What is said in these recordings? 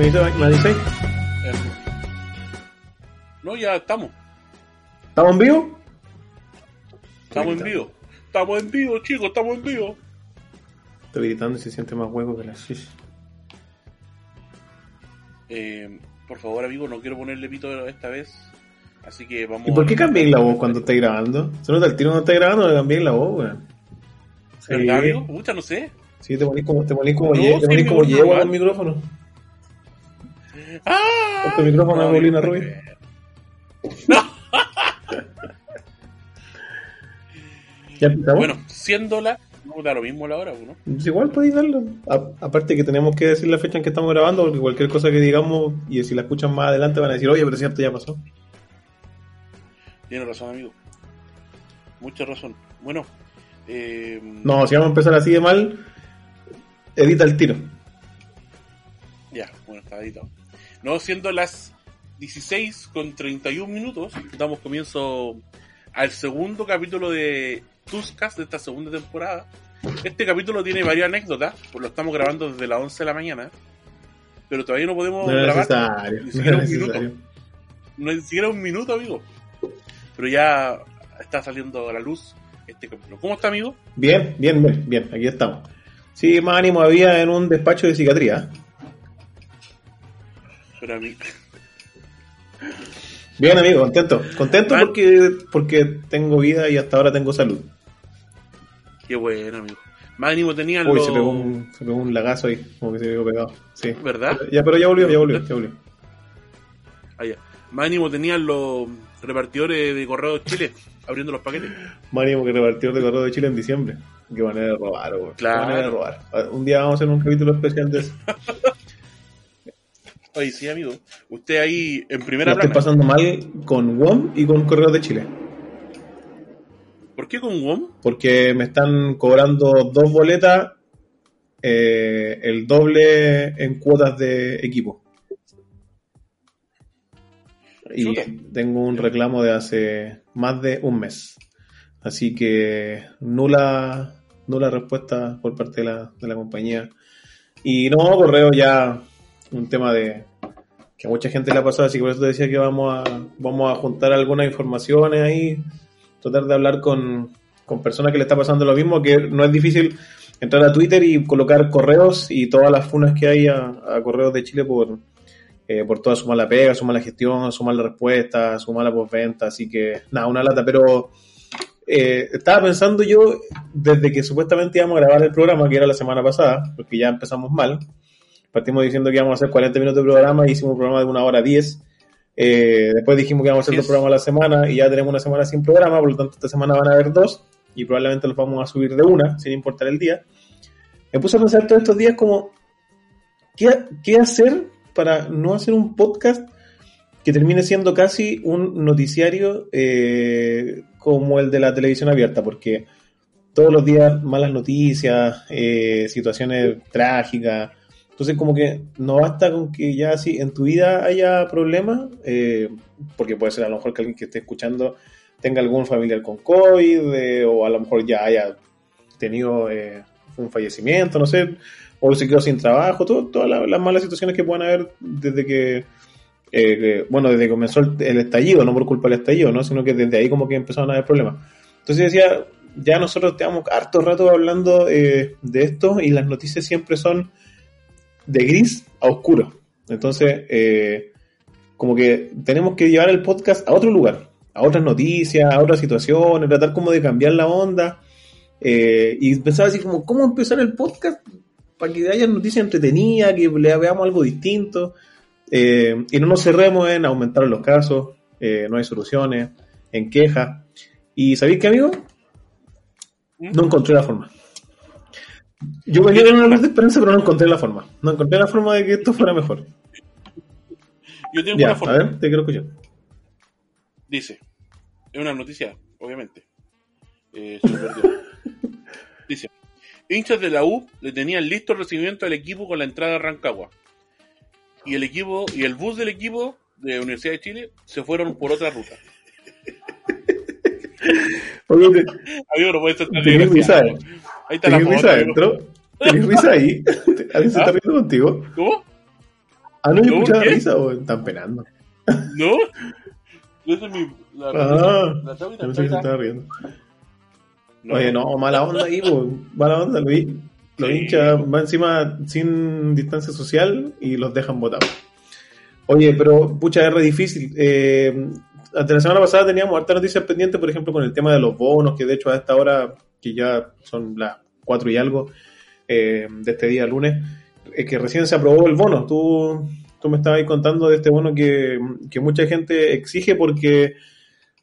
me dice, me dice. Eh, No, ya estamos. ¿Estamos en vivo? Estamos en vivo. Estamos en vivo, chicos, estamos en vivo. Estoy gritando y se siente más hueco que la shish. Eh, por favor, amigo, no quiero ponerle pito esta vez. Así que vamos. ¿Y por qué cambié la voz cuando estáis grabando? Nota el tiro no está grabando, le cambié la voz, weón. Sí, ¿Verdad, amigo? Pucha, no sé. sí, te ponís como, te ponís como, No, ye- te ponís como yegua micrófono. ¡Ah! Este micrófono de Molina Rubio. ¿Ya empezamos? Bueno, siendo la. No da lo mismo la hora, ¿no? Pues igual podéis darlo. A- aparte que tenemos que decir la fecha en que estamos grabando, porque cualquier cosa que digamos, y si la escuchan más adelante van a decir, oye, pero si esto ya pasó. Tiene razón, amigo. Mucha razón. Bueno, eh, No, si vamos a empezar así de mal, edita el tiro. Ya, bueno, está editado. No, siendo las 16 con 31 minutos, damos comienzo al segundo capítulo de Tuscas de esta segunda temporada. Este capítulo tiene varias anécdotas, pues lo estamos grabando desde las 11 de la mañana, pero todavía no podemos No grabar. Ni No siquiera es un minuto. No ni siquiera un minuto, amigo. Pero ya está saliendo a la luz este capítulo. ¿Cómo está, amigo? Bien, bien, bien, bien, aquí estamos. Sí, más ánimo había en un despacho de psiquiatría. Mí. Bien, amigo, contento. Contento porque, porque tengo vida y hasta ahora tengo salud. Qué bueno, amigo. Más ánimo tenían Uy, los... se pegó, un, se pegó un lagazo ahí, como que se quedó pegado. Sí. ¿Verdad? Ya, pero ya volvió, ya volvió, ya volvió. Ah, ya. Más ánimo tenían los repartidores de Correo de Chile abriendo los paquetes. Más ánimo que repartió de Correo de Chile en diciembre. Qué manera de robar, güey. Claro. Qué manera de robar. Un día vamos a hacer un capítulo especial de eso. Oye, sí, amigo. Usted ahí en primera estoy plana. pasando mal con WOM y con Correo de Chile. ¿Por qué con WOM? Porque me están cobrando dos boletas, eh, el doble en cuotas de equipo. Y tengo un reclamo de hace más de un mes. Así que nula, nula respuesta por parte de la, de la compañía. Y no, correo ya un tema de que a mucha gente le ha pasado, así que por eso te decía que vamos a, vamos a juntar algunas informaciones ahí, tratar de hablar con, con personas que le está pasando lo mismo, que no es difícil entrar a Twitter y colocar correos y todas las funas que hay a, a correos de Chile por, eh, por toda su mala pega, su mala gestión, su mala respuesta, su mala postventa, así que nada, una lata, pero eh, estaba pensando yo, desde que supuestamente íbamos a grabar el programa, que era la semana pasada, porque ya empezamos mal, partimos diciendo que íbamos a hacer 40 minutos de programa y hicimos un programa de una hora 10. Eh, después dijimos que íbamos a hacer dos programas a la semana y ya tenemos una semana sin programa, por lo tanto esta semana van a haber dos y probablemente los vamos a subir de una, sin importar el día. Me puse a pensar todos estos días como, ¿qué, qué hacer para no hacer un podcast que termine siendo casi un noticiario eh, como el de la televisión abierta? Porque todos los días malas noticias, eh, situaciones trágicas. Entonces como que no basta con que ya si en tu vida haya problemas, eh, porque puede ser a lo mejor que alguien que esté escuchando tenga algún familiar con COVID eh, o a lo mejor ya haya tenido eh, un fallecimiento, no sé, o se quedó sin trabajo, todo- todas las, las malas situaciones que puedan haber desde que, eh, que- bueno, desde que comenzó el, estallido, no por culpa del estallido, ¿no? sino que desde ahí como que empezaron a haber problemas. Entonces decía, ya nosotros tenemos harto rato hablando de esto y las noticias siempre son de gris a oscuro. Entonces, eh, como que tenemos que llevar el podcast a otro lugar, a otras noticias, a otras situaciones, tratar como de cambiar la onda. eh, y pensaba así como, ¿cómo empezar el podcast? Para que haya noticias entretenidas, que le veamos algo distinto. eh, y no nos cerremos en aumentar los casos, eh, no hay soluciones, en quejas. ¿Y sabéis qué, amigo? ¿Mm? No encontré la forma. Yo venía con una luz de esperanza, pero no encontré la forma. No encontré la forma de que esto fuera mejor. Yo tengo Ya, una a forma. ver, te quiero escuchar. Dice, es una noticia, obviamente. Eh. Dice, hinchas de la U le tenían listo el recibimiento del equipo con la entrada a Rancagua. Y el equipo, y el bus del equipo de Universidad de Chile se fueron por otra ruta. Amigo, no puede ser tan ¿Tenés risa, desgraciado. Ahí está la ¿Tenés risa adentro? ¿Tenés risa ahí? ¿Alguien se está ¿Ah? riendo contigo? ¿Cómo? Ah, no, yo escuchaba risa, weón. Están penando. ¿No? Esa es mi. La, Ah, la pensé que se estaba riendo. No. Oye, no, mala onda ahí. Mala onda, hi- los Sí. hinchas van encima sin distancia social y los dejan botados. Oye, pero, pucha, es re difícil. Eh, hasta la semana pasada teníamos harta noticias pendientes, por ejemplo, con el tema de los bonos, que de hecho a esta hora, que ya son las cuatro y algo eh, de este día lunes, es que recién se aprobó el bono. Tú, tú me estabas ahí contando de este bono que, que mucha gente exige porque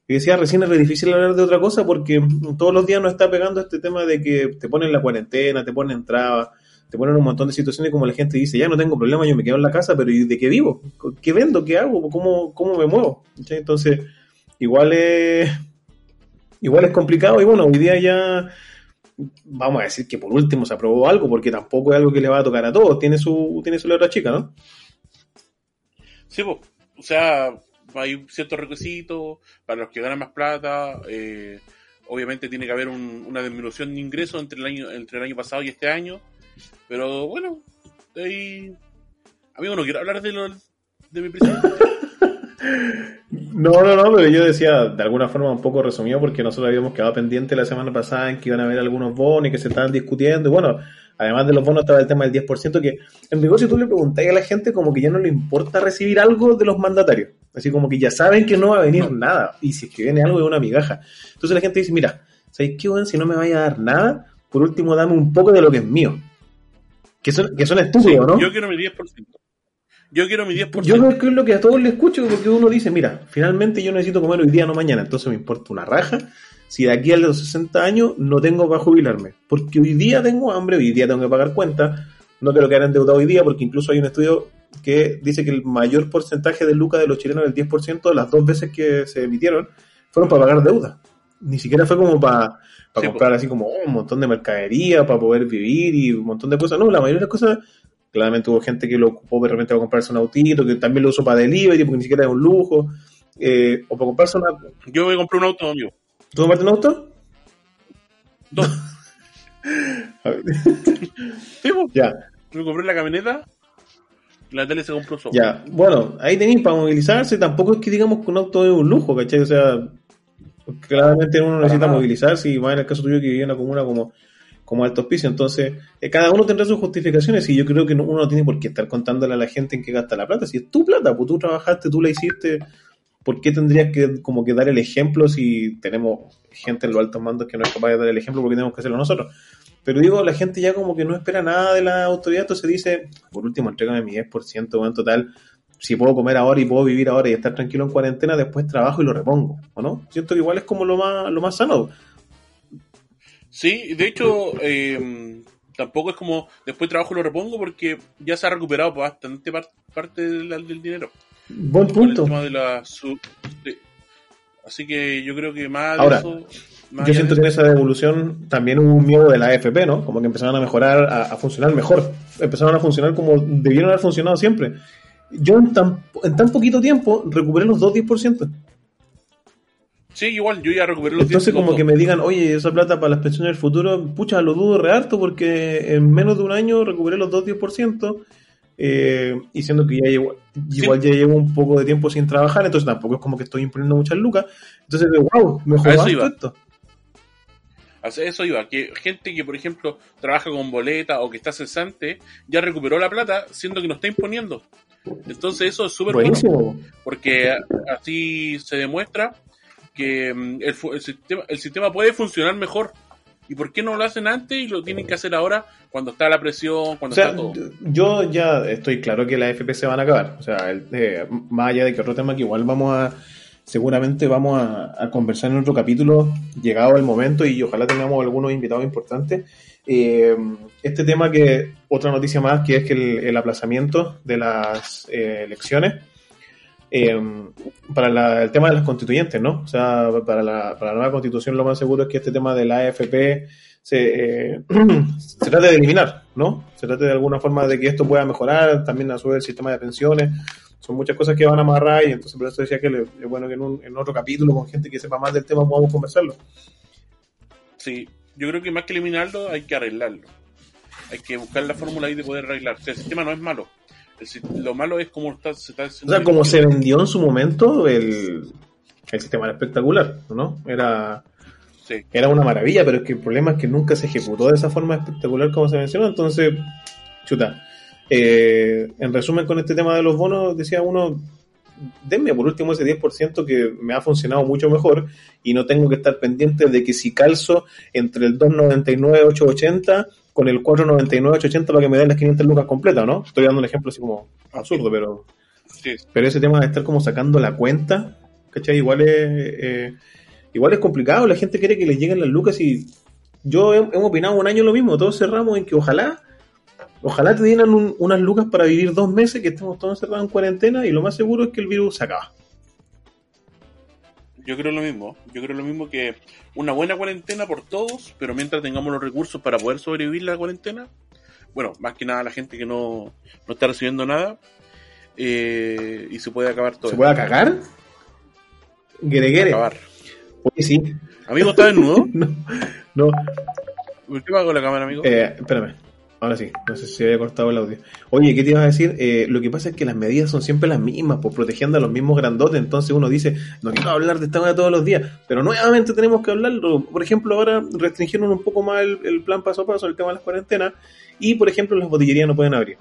decía, recién es difícil hablar de otra cosa porque todos los días nos está pegando este tema de que te ponen la cuarentena, te ponen trabas, te ponen un montón de situaciones como la gente dice, ya no tengo problema, yo me quedo en la casa, pero ¿y de qué vivo? ¿Qué vendo? ¿Qué hago? ¿Cómo, cómo me muevo? Entonces, igual es, igual es complicado y bueno, hoy día ya vamos a decir que por último se aprobó algo porque tampoco es algo que le va a tocar a todos, tiene su, tiene su letra chica, ¿no? Sí, po. o sea, hay ciertos requisitos para los que ganan más plata. eh, obviamente tiene que haber un- una disminución de ingresos entre el año entre el año pasado y este año. Pero bueno, ahí... Amigo, no quiero hablar de, lo, de mi presidente. No, no, no, pero yo decía de alguna forma un poco resumido porque nosotros habíamos quedado pendiente la semana pasada en que iban a haber algunos bonos y que se estaban discutiendo. Y bueno, además de los bonos estaba el tema del 10%, que en rigor si tú le preguntas a la gente como que ya no le importa recibir algo de los mandatarios. Así como que ya saben que no va a venir nada. Y si es que viene algo es una migaja. Entonces la gente dice, mira, ¿sabéis qué, weón? Si no me vaya a dar nada, por último dame un poco de lo que es mío. Que son, que son estúpidos, ¿no? Yo quiero mi 10%. Yo quiero mi 10%. Yo creo que es lo que a todos les escucho, porque uno dice, mira, finalmente yo necesito comer hoy día, no mañana, entonces me importa una raja si de aquí a los 60 años no tengo para jubilarme. Porque hoy día tengo hambre, hoy día tengo que pagar cuentas, no quiero quedar endeudado hoy día, porque incluso hay un estudio que dice que el mayor porcentaje de lucas de los chilenos, el 10%, las dos veces que se emitieron, fueron para pagar deuda. Ni siquiera fue como para, para Sí, comprar así como oh, un montón de mercadería, para poder vivir y un montón de cosas. No, la mayoría de las cosas Claramente hubo gente que lo ocupó de repente para comprarse un autito, que también lo usó para delivery, porque ni siquiera es un lujo. eh, o para comprarse una. Yo me compré un auto, amigo. ¿Tú compraste un auto? Dos. A ver, Sí, po. ya, Me compré la camioneta. La tele se compró solo. ya. Bueno, ahí tenéis para movilizarse. Tampoco es que digamos que un auto es un lujo, ¿cachai? O sea, claramente uno necesita movilizarse y más en el caso tuyo que vive en una comuna como, como Alto Hospicio. Entonces, eh, cada uno tendrá sus justificaciones y yo creo que no- uno no tiene por qué estar contándole a la gente en qué gasta la plata. Si es tu plata, pues tú trabajaste, tú la hiciste. ¿Por qué tendrías que como que dar el ejemplo si tenemos gente en los altos mandos que no es capaz de dar el ejemplo porque tenemos que hacerlo nosotros? Pero digo, la gente ya como que no espera nada de la autoridad, entonces dice, por último, entrégame mi 10%, en total, si puedo comer ahora y puedo vivir ahora y estar tranquilo en cuarentena, después trabajo y lo repongo, ¿o no? Siento que igual es como lo más, lo más sano. Sí, de hecho, eh, tampoco es como después trabajo lo repongo porque ya se ha recuperado bastante par- parte del, del dinero. Buen el punto. tema de la sub- de- Así que yo creo que más de Ahora, eso. más Yo siento que de en esa devolución también hubo un miedo de la AFP, ¿no? Como que empezaron a mejorar, a, a funcionar mejor. Empezaron a funcionar como debieron haber funcionado siempre. Yo en tan, en tan poquito tiempo recuperé los dos 10%. Sí, igual, yo ya recuperé los Entonces 10 como que me digan, oye, esa plata para las pensiones del futuro, pucha, lo dudo re harto porque en menos de un año recuperé los dos 10%, eh, y siendo que ya llevo, igual ya llevo un poco de tiempo sin trabajar, entonces tampoco es como que estoy imponiendo muchas lucas. Entonces, wow, A mejoró eso harto iba. esto. A Eso iba, que gente que, por ejemplo, trabaja con boleta o que está cesante, ya recuperó la plata, siendo que no está imponiendo. Entonces eso es súper bueno, porque así se demuestra que mm, el, el sistema, el sistema puede funcionar mejor. ¿Y por qué no lo hacen antes y lo tienen que hacer ahora cuando está la presión, O cuando sea, está todo? yo ya estoy claro que las FP se van a acabar. O sea, el- eh, más allá de que otro tema que igual vamos a, seguramente vamos a, a conversar en otro capítulo, llegado el momento, y ojalá tengamos algunos invitados importantes. Eh, este tema que, otra noticia más, que es que el, el aplazamiento de las eh, elecciones eh, para la- el tema de las constituyentes, ¿no? O sea, para la, para la nueva constitución lo más seguro es que este tema de la AFP se, eh, se trate de eliminar, ¿no? Se trate de alguna forma de que esto pueda mejorar, también a su vez el sistema de pensiones, son muchas cosas que van a amarrar y entonces por eso decía que es bueno que en, un, otro capítulo con gente que sepa más del tema podamos conversarlo. Sí, yo creo que más que eliminarlo hay que arreglarlo. Hay que buscar la fórmula ahí de poder arreglar. O sea, el sistema no es malo. Lo malo es como está, se está O sea, como se vendió en su momento, el, el sistema era espectacular, ¿no? Era, Sí. era una maravilla, pero es que el problema es que nunca se ejecutó de esa forma espectacular como se mencionó, entonces, chuta. Eh, en resumen, con este tema de los bonos, decía uno, denme por último ese 10% que me ha funcionado mucho mejor y no tengo que estar pendiente de que si calzo entre el 2.99, 8.80 con el 4.99, 8.80 para que me den las 500 lucas completas, ¿no? Estoy dando un ejemplo así como absurdo, pero... Sí. Pero ese tema de estar como sacando la cuenta, ¿cachai? Igual es, eh, igual es complicado, la gente quiere que les lleguen las lucas y yo he- hemos opinado un año lo mismo, todos cerramos en que ojalá, ojalá te dieran un- unas lucas para vivir dos meses, que estemos todos encerrados en cuarentena y lo más seguro es que el virus se acaba. Yo creo lo mismo. Yo creo lo mismo que una buena cuarentena por todos, pero mientras tengamos los recursos para poder sobrevivir la cuarentena, bueno, más que nada la gente que no, no está recibiendo nada, eh, y se puede acabar todo. ¿Se puede cagar? Guereguere. acabar. Oye, sí. Amigo, ¿está desnudo? no, no. ¿Por qué la cámara, amigo? Eh, espérame. Ahora sí, no sé si se había cortado el audio. Oye, ¿qué te ibas a decir? Eh, lo que pasa es que las medidas son siempre las mismas, pues protegiendo a los mismos grandotes. Entonces uno dice, no quiero hablar de esta manera todos los días, pero nuevamente tenemos que hablarlo. Por ejemplo, ahora restringieron un poco más el, el plan paso a paso, el tema de las cuarentenas, y por ejemplo, las botillerías no pueden abrir.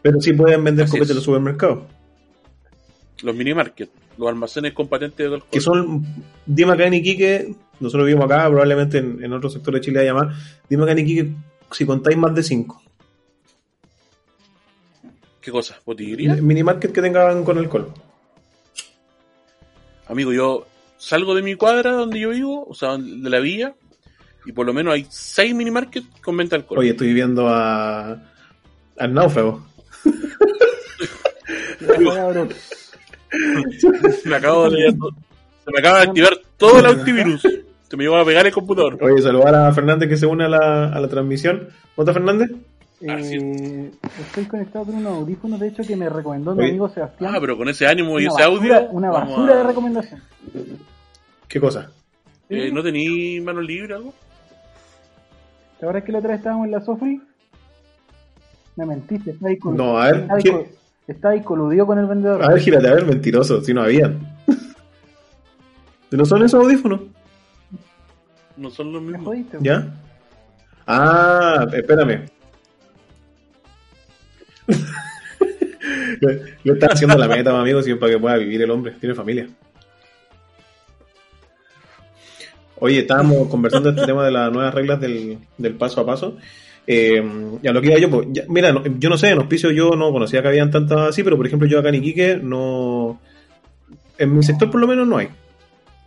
Pero sí pueden vender Así copetes en los supermercados, Los mini market, los almacenes con patente de alcohol. que son, dime acá en Iquique, nosotros vivimos acá, probablemente en, en otro sector de Chile haya más, dime acá en Iquique si contáis más de 5. ¿Qué cosa? ¿Botillería? Minimarket que tengan con alcohol. Amigo, yo salgo de mi cuadra donde yo vivo, o sea, de la villa, y por lo menos hay seis mini market con venta alcohol. Oye, estoy viendo a. al náufrago. me acabo de. Se me acaba de activar todo el antivirus. Se me llevó a pegar el computador. Oye, saludar a Fernández que se une a la, a la transmisión. ¿Cómo está Fernández? Eh, estoy conectado con unos audífonos, de hecho, que me recomendó mi amigo Sebastián. Ah, pero con ese ánimo y una ese basura, audio. Una basura a- de recomendación. ¿Qué cosa? Eh, ¿No tení manos libres algo? ¿Te acuerdas que la otra vez estábamos en la Sofri? Me mentiste, está ahí, No, a ver, está ahí, ¿qué? col- está ahí coludido con el vendedor. A ver, gírate, a ver, mentiroso, si no habían. ¿No son esos audífonos? No son los mismos. jodiste. ¿Ya? Ah, espérame. le, le está haciendo la meta, amigo, si para que pueda vivir el hombre. Tiene familia. Oye, estábamos conversando este tema de las nuevas reglas del, del paso a paso. Eh, ya lo que iba yo, pues, ya- mira, no- yo no sé, en Hospicio yo no conocía que habían tantas así, pero por ejemplo yo acá en Iquique no... En mi sector por lo menos no hay.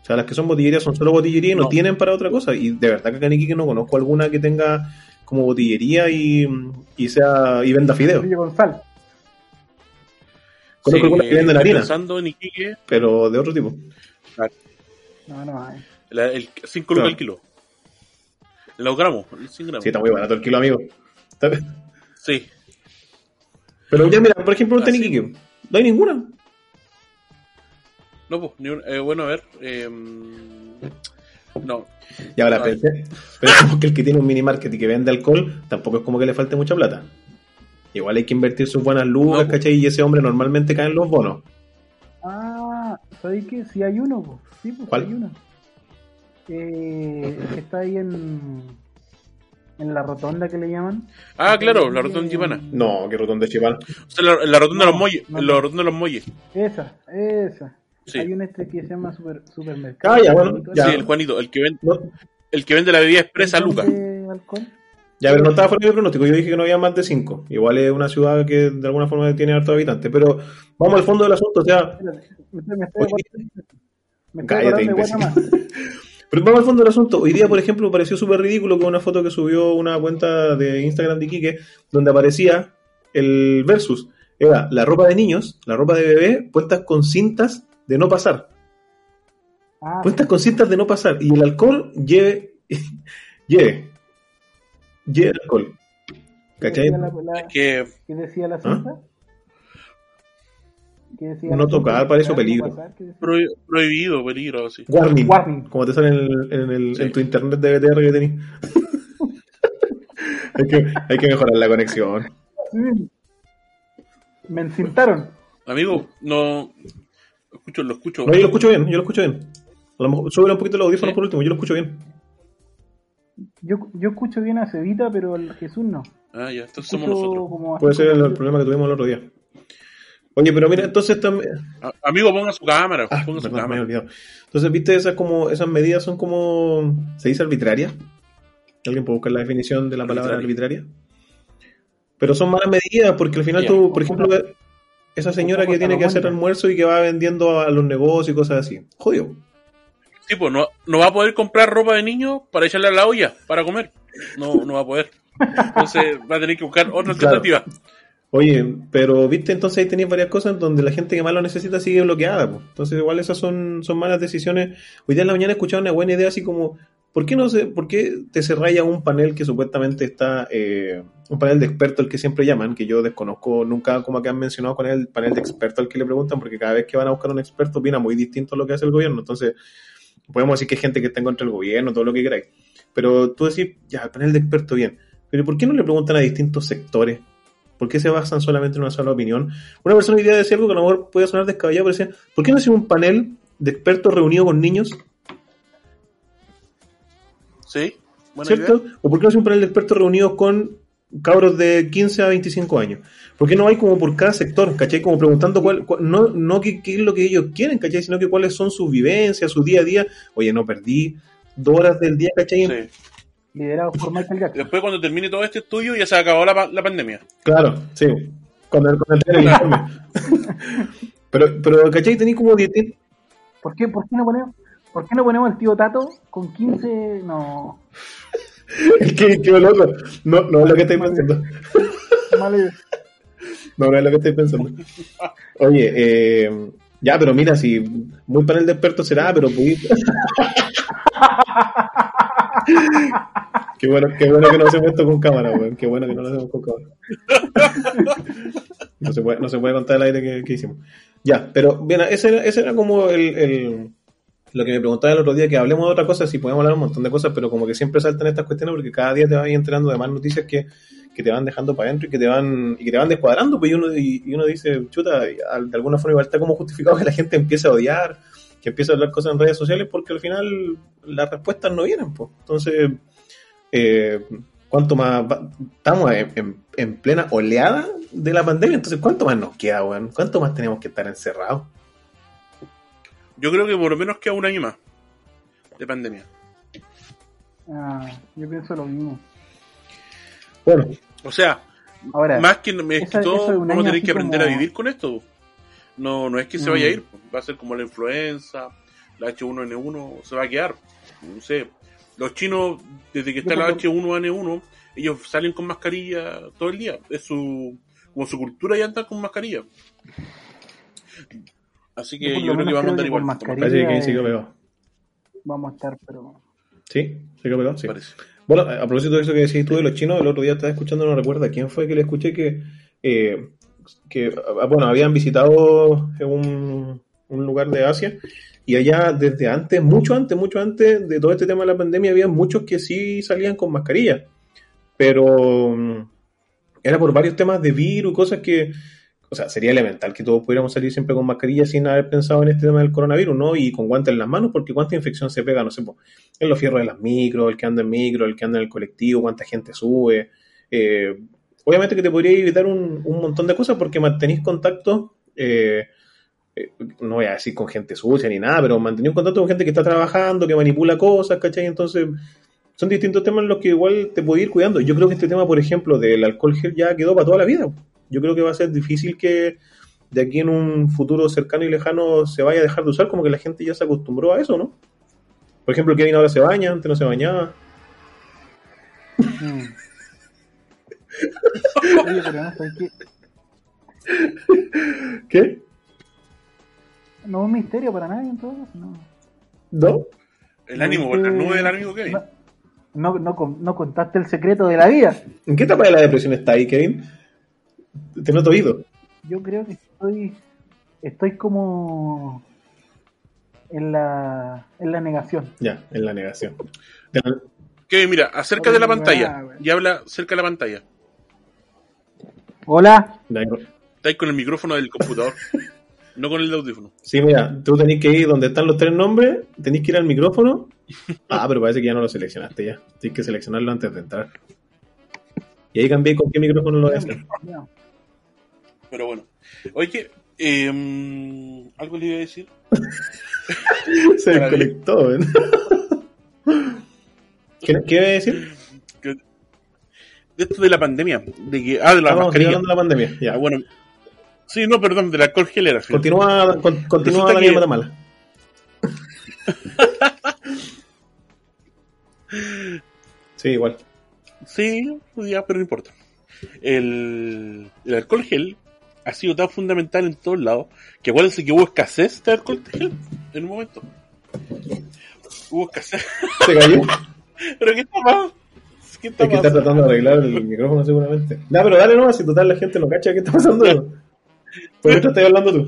O sea, las que son botillerías son solo botillería y no, No. tienen para otra cosa. Y de verdad que acá en Iquique no conozco alguna que tenga como botillería y, y sea y venda fideos. Conozco algunas que venden harina, Pensando en Iquique, pero de otro tipo. no, no hay. la- el 5 Claro. lucas el kilo. Los gramos, el 100 gramos. Sí, está muy barato el kilo, amigo. Está- Sí. Pero ya mira, por ejemplo, en Así. Iquique no hay ninguna. No, pues, ni un- eh, bueno, a ver. eh, no, Y ahora Ah. pensé, pensemos que el que tiene un mini market y que vende alcohol, tampoco es como que le falte mucha plata. Igual hay que invertir sus buenas lucas, No. ¿cachai? Y ese hombre normalmente cae en los bonos. Ah, ¿sabéis que Si hay uno, po. sí, pues ¿Cuál? hay uno. Eh, está ahí en, en la rotonda que le llaman. Ah, claro, la rotonda chipana. No, que rotón de chipal. O sea, la, la rotonda de No, los muelles. no. La rotonda de los muelles. Esa, esa. Sí. Hay un este que se llama super, supermercado. Ah, ya, bueno, ya. Sí, el Juanito, el que vende, No, el que vende la bebida expresa Lucas. ¿Vende alcohol? ya, pero no estaba fuera de pronóstico. Yo dije que no había más de 5. Igual es una ciudad que de alguna forma tiene hartos habitantes. Pero vamos al fondo del asunto. O sea, me estoy, me estoy cállate, imbécil. Pero vamos al fondo del asunto. Hoy día, por ejemplo, me pareció súper ridículo que una foto que subió una cuenta de Instagram de Iquique, donde aparecía el versus. Era la ropa de niños, la ropa de bebé, puestas con cintas de no pasar. Ah, Puestas con cintas de no pasar. Y el alcohol lleve. lleve. Lleve alcohol. ¿qué ¿Cachai? decía la, la- Que qué decía la ¿Ah? cinta? ¿Qué decía No tocar, para eso No peligro. prohibido, peligro. Warning. Warning. Como te sale en, el- en, el- Sí. en tu internet de BTR que tenés. hay, que, hay que mejorar la conexión. Sí. Me encintaron. Amigo, no. Lo escucho, lo escucho. No, yo lo escucho bien, yo lo escucho bien. A lo mejor, súbele un poquito los audífonos ¿Sí? por último, yo lo escucho bien. Yo, yo escucho bien a Cevita, pero el Jesús no. Ah, ya, entonces somos nosotros. Puede ser el, problema que tuvimos el otro día. Oye, pero mira, entonces también. A- Amigo, ponga su cámara. Ah, ponga su perdón, me cámara. olvidado. Entonces, viste, esas como esas medidas son como. ¿Se dice arbitraria? ¿Alguien puede buscar la definición de la palabra arbitraria? Pero son malas medidas porque al final tú, por ejemplo, esa señora que tiene que hacer almuerzo y que va vendiendo a los negocios y cosas así. Jodido. Sí, pues no, no va a poder comprar ropa de niño para echarle a la olla para comer. No, no va a poder. Entonces va a tener que buscar otra Claro. alternativa. Oye, pero viste, entonces ahí tenéis varias cosas donde la gente que más lo necesita sigue bloqueada. pues. Entonces, igual esas son, son malas decisiones. Hoy día en la mañana he escuchado una buena idea así como, ¿por qué no se, por qué te un panel que supuestamente está, eh, un panel de experto el que siempre llaman, que yo desconozco nunca como que han mencionado con el panel de experto al que le preguntan, porque cada vez que van a buscar un experto opina muy distinto a lo que hace el gobierno. Entonces, podemos decir que hay gente que está contra del gobierno, todo lo que queráis. Pero tú decís, ya, el panel de expertos, bien. Pero ¿por qué no le preguntan a distintos sectores? ¿Por qué se basan solamente en una sola opinión? Una persona hoy día decía algo que a lo mejor puede sonar descabellado, pero decía, ¿por qué no hacemos un panel de expertos reunidos con niños? ¿Sí? Buena ¿Cierto? idea. ¿O por qué no panel de expertos reunidos con cabros de 15 a 25 años? ¿Por qué no hay como por cada sector, ¿cachai? Como preguntando cuál, cuál- no, no qué, qué es lo que ellos quieren, ¿cachai? Sino que cuáles son sus vivencias, su día a día. Oye, no perdí dos horas del día, ¿cachai? Sí. Liderado por Michael Y Jackson. después cuando termine todo este estudio ya se acabó la, la pandemia. Claro, sí. Cuando, cuando el informe. pero, pero, ¿cachai? Tenéis como 10 ¿Por qué, por, qué no ponemos, ¿Por qué no ponemos al tío Tato con 15? No. qué, qué loco. No, no es lo que estáis pensando. No, no es lo que estáis pensando. Oye, eh, ya, pero mira, si muy panel de expertos será, pero pudiste. qué, bueno, qué bueno que no hacemos esto con cámara, weón. Qué bueno que no lo hacemos con cámara. No se puede, no se puede contar el aire que, que hicimos. Ya, pero bien, ese era, ese era como el, el- lo que me preguntaba el otro día, que hablemos de otra cosa, si podemos hablar un montón de cosas, pero como que siempre saltan estas cuestiones porque cada día te vas enterando de más noticias que, que te van dejando para adentro y que te van y que te van descuadrando, pues y uno, y, uno dice, chuta, de alguna forma igual está como justificado que la gente empiece a odiar, que empiece a hablar cosas en redes sociales, porque al final las respuestas no vienen, pues. Entonces, eh, ¿cuánto más? Estamos en, en- en plena oleada de la pandemia, entonces ¿cuánto más nos queda, weón? ¿Cuánto más tenemos que estar encerrados? Yo creo que por lo menos queda un año más de pandemia. Ah, yo pienso lo mismo. Bueno, O sea, Ahora, más que, es que esa- todo vamos a tener que aprender como- a vivir con esto. No, no es que se Mm. vaya a ir, va a ser como la influenza, la H1N1, se va a quedar. No sé. Los chinos, desde que está Yo la creo- H1N1, ellos salen con mascarilla todo el día. Es su, como su cultura ya andar con mascarilla. Así que Yo creo que vamos a andar que igual. parece que eh, quedó pegado. vamos a estar, pero. ¿Sí? ¿Se quedó pegado? Sí. parece. Bueno, a propósito de eso que decías tú de los chinos, el otro día estaba escuchando, no recuerdo a quién fue que le escuché que, eh, que ah, bueno, habían visitado un, un lugar de Asia y allá desde antes, mucho antes, mucho antes de todo este tema de la pandemia, había muchos que sí salían con mascarilla, pero mm, era por varios temas de virus, cosas que, o sea, sería elemental que todos pudiéramos salir siempre con mascarilla sin haber pensado en este tema del coronavirus, ¿no? Y con guantes en las manos, porque cuánta infección se pega, no sé, po, en los fierros de las micros, el que anda en micro, el que anda en el colectivo, cuánta gente sube. Eh, obviamente que te podría evitar un, un montón de cosas porque mantenís contacto, eh, eh, no voy a decir con gente sucia ni nada, pero mantenís contacto con gente que está trabajando, que manipula cosas, ¿cachai? Entonces, son distintos temas en los que igual te puedes ir cuidando. Yo creo que este tema, por ejemplo, del alcohol gel ya quedó para toda la vida. Yo creo que va a ser difícil que de aquí en un futuro cercano y lejano se vaya a dejar de usar, como que la gente ya se acostumbró a eso, ¿no? Por ejemplo, el Kevin ahora se baña, antes no se bañaba. mm. Oye, pero no sé qué. ¿Qué? No es un misterio para nadie, entonces. No. ¿No? El ánimo, por la nube del ánimo Kevin. No, no, no, no contaste el secreto de la vida. ¿En qué etapa de la depresión está ahí, Kevin? Te noto oído. Yo creo que estoy. Estoy como. En la, en la negación. Ya, en la negación. De la- Kevin, mira, acerca de la pantalla y habla cerca de la pantalla. Hola. Estáis con el micrófono del computador, no con el de audífono. Sí, mira, tú tenés que ir donde están los tres nombres, tenés que ir al micrófono. Ah, pero parece que ya no lo seleccionaste ya. Tienes que seleccionarlo antes de entrar. Y ahí cambié con qué micrófono lo haces. Ya. Pero bueno. Oye, eh, algo le iba a decir. Se desconectó, ¿ven? ¿Qué, ¿Qué iba a decir? que- de esto de la pandemia. De que, ah, de la Ah, mascarilla. de la pandemia. Ah, Ya. bueno. Sí, no, perdón, del alcohol gel era. Continúa, con- continúa Daniel que- Matamala. Sí, igual. Sí, ya, pero no importa. El, el alcohol gel ha sido tan fundamental en todos lados que acuérdense que hubo escasez de alcohol gel en un momento. Hubo escasez. Se cayó. ¿Pero qué está pasando? ¿Qué está Es que está tratando de arreglar el micrófono seguramente. No, pero dale nomás, si total la gente no cacha qué está pasando. Por eso estás hablando tú.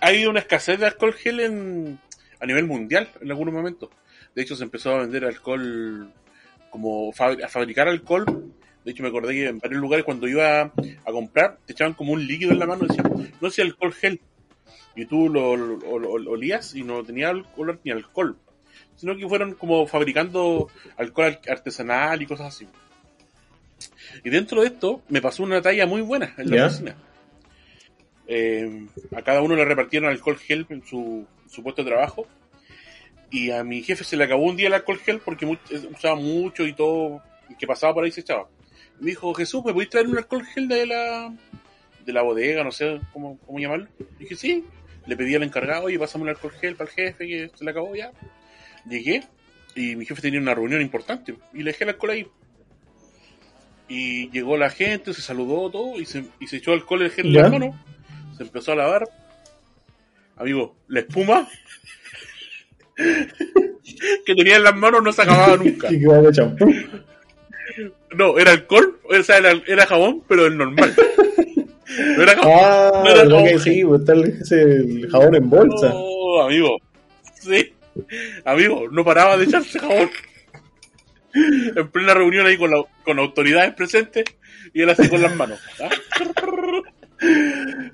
Ha habido una escasez de alcohol gel en, a nivel mundial en algunos momentos. De hecho, se empezó a vender alcohol, como a fabricar alcohol. De hecho, me acordé que en varios lugares cuando iba a, comprar, te echaban como un líquido en la mano y decían, no sé, alcohol gel. Y tú lo, lo- lo- lo olías y no tenía olor ni alcohol. Sino que fueron como fabricando alcohol ar- artesanal y cosas así. Y dentro de esto me pasó una talla muy buena en la ¿Ya? oficina. Eh, a cada uno le repartieron alcohol gel en su, en su puesto de trabajo. Y a mi jefe se le acabó un día el alcohol gel porque eh, usaba mucho y todo el que pasaba por ahí se echaba. Me dijo, Jesús, ¿me podéis traer un alcohol gel de la, de la bodega? No sé cómo, cómo llamarlo. Y dije, sí. Le pedí al encargado, oye, pásame un alcohol gel para el jefe que se le acabó ya. Llegué y mi jefe tenía una reunión importante y le dejé el alcohol ahí. Y llegó la gente, se saludó todo y se, y se echó alcohol el gel en ¿Ya? las manos. Se empezó a lavar. Amigo, la espuma que tenía en las manos no se acababa nunca. No, era alcohol, o sea, era, era jabón, pero el normal. No era jabón. Ah, No era verdad que jabón. sí, pues está el, jabón en bolsa. No, amigo. Sí. Amigo, no paraba de echarse jabón. En plena reunión ahí con, la, con autoridades presentes y él así con las manos. ¿ah?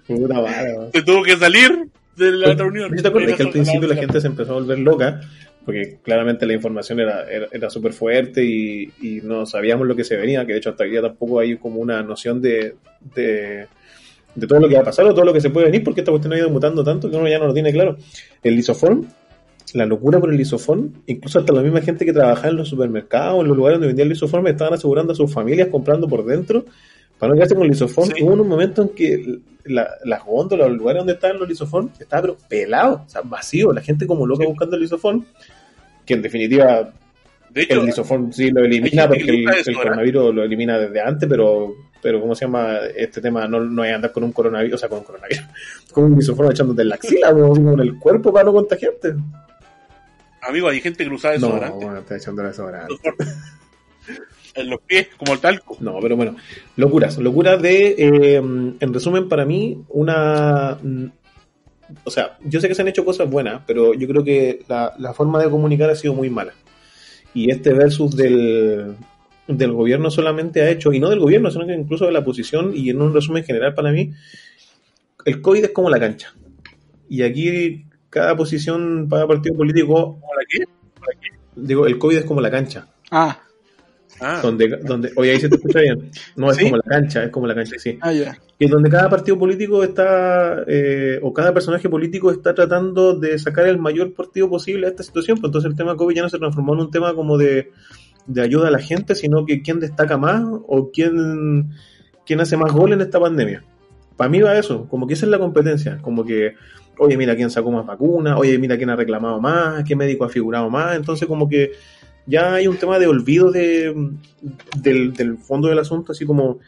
Puta madre. Se tuvo que salir de la reunión. ¿No te acuerdas que al principio la lavarse gente se empezó a volver loca? Porque claramente la información era, era, era súper fuerte y, y no sabíamos lo que se venía, que de hecho hasta hoy día tampoco hay como una noción de, de, de todo lo que va a pasar o todo lo que se puede venir, porque esta cuestión ha ido mutando tanto que uno ya no lo tiene claro. El lisofón, la locura por el lisofón, incluso hasta la misma gente que trabajaba en los supermercados, en los lugares donde vendían lisofón, me estaban asegurando a sus familias comprando por dentro para no quedarse con el lisofón. Sí. Hubo un momento en que la- las góndolas, los lugares donde estaban los lisofón, estaba pero pelado, o sea, vacío, la gente como loca Sí. buscando el lisofón, que en definitiva De hecho, el lisofón sí lo elimina porque que el, usa el coronavirus lo elimina desde antes, pero pero ¿cómo se llama? Este tema no, no hay que andar con un coronavirus, o sea, con un coronavirus, con un lisofón echándote en la axila, en el cuerpo para no contagiarte. amigo, hay gente que lo usaba No, bueno, está echando desodorante. En los pies, como el talco. No, pero bueno, locuras, locuras de, eh, en resumen, para mí, una... O sea, yo sé que se han hecho cosas buenas, pero yo creo que la, la forma de comunicar ha sido muy mala. Y este versus del, del gobierno solamente ha hecho, y no del gobierno, sino que incluso de la oposición, y en un resumen general para mí, el COVID es como la cancha. Y aquí cada posición, cada partido político, ¿Como la qué? digo, el COVID es como la cancha. Ah, Ah, Donde, donde, oye, ahí se te escucha bien. No, es ¿Sí? como la cancha, es como la cancha, sí. ah. Y donde cada partido político está, eh, o cada personaje político está tratando de sacar el mayor partido posible a esta situación. Pues entonces el tema COVID ya no se transformó en un tema como de, de ayuda a la gente, sino que quién destaca más o quién, quién hace más gol en esta pandemia. Para mí va eso, como que esa es la competencia, como que, oye, mira quién sacó más vacunas, oye, mira quién ha reclamado más, qué médico ha figurado más, entonces como que ya hay un tema de olvido de, del, fondo del asunto, así como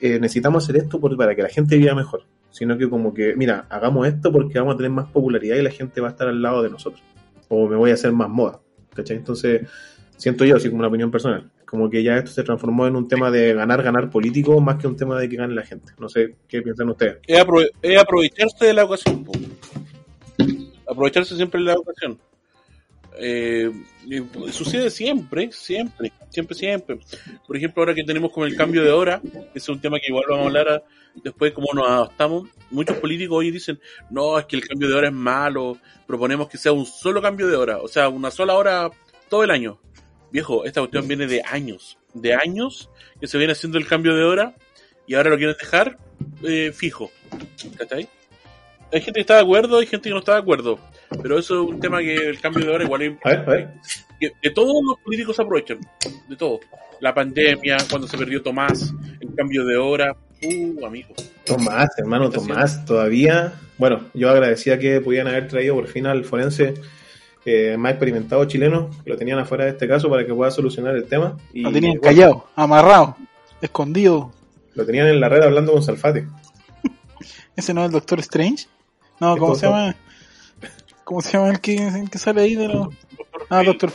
eh, necesitamos hacer esto por- para que la gente viva mejor, sino que como que, mira, hagamos esto porque vamos a tener más popularidad y la gente va a estar al lado de nosotros, o me voy a hacer más moda. Entonces, siento yo, así como una opinión personal, como que ya esto se transformó en un tema de ganar, ganar político más que un tema de que gane la gente. No sé qué piensan ustedes. es, aprove- aprovecharse de la ocasión. po. Aprovecharse siempre de la ocasión. Eh, sucede siempre, siempre, siempre, siempre. Por ejemplo, ahora que tenemos con el cambio de hora, que es un tema que igual vamos a hablar a- después cómo nos adaptamos, muchos políticos hoy dicen, no, es que el cambio de hora es malo, proponemos que sea un solo cambio de hora, o sea, una sola hora todo el año. Viejo, esta cuestión viene de años, de años que se viene haciendo el cambio de hora y ahora lo quieren dejar eh, fijo. ¿Cachai? Hay gente que está de acuerdo, hay gente que no está de acuerdo. Pero eso es un tema que el cambio de hora igual es A ver, a ver. que de todos los políticos aprovechan, de todo. La pandemia, cuando se perdió Tomás, el cambio de hora, uh, amigo. Tomás, hermano Tomás, todavía. Bueno, yo agradecía que pudieran haber traído por fin al forense eh, más experimentado chileno, que lo tenían afuera de este caso para que pueda solucionar el tema. Y, Lo tenían bueno, callado, amarrado, escondido. Lo tenían en la red hablando con Salfate. ¿Ese no es el Doctor Strange? No, ¿cómo se llama? ¿Cómo se llama el que, el que sale ahí de los... Doctor Ah, Phil- Doctor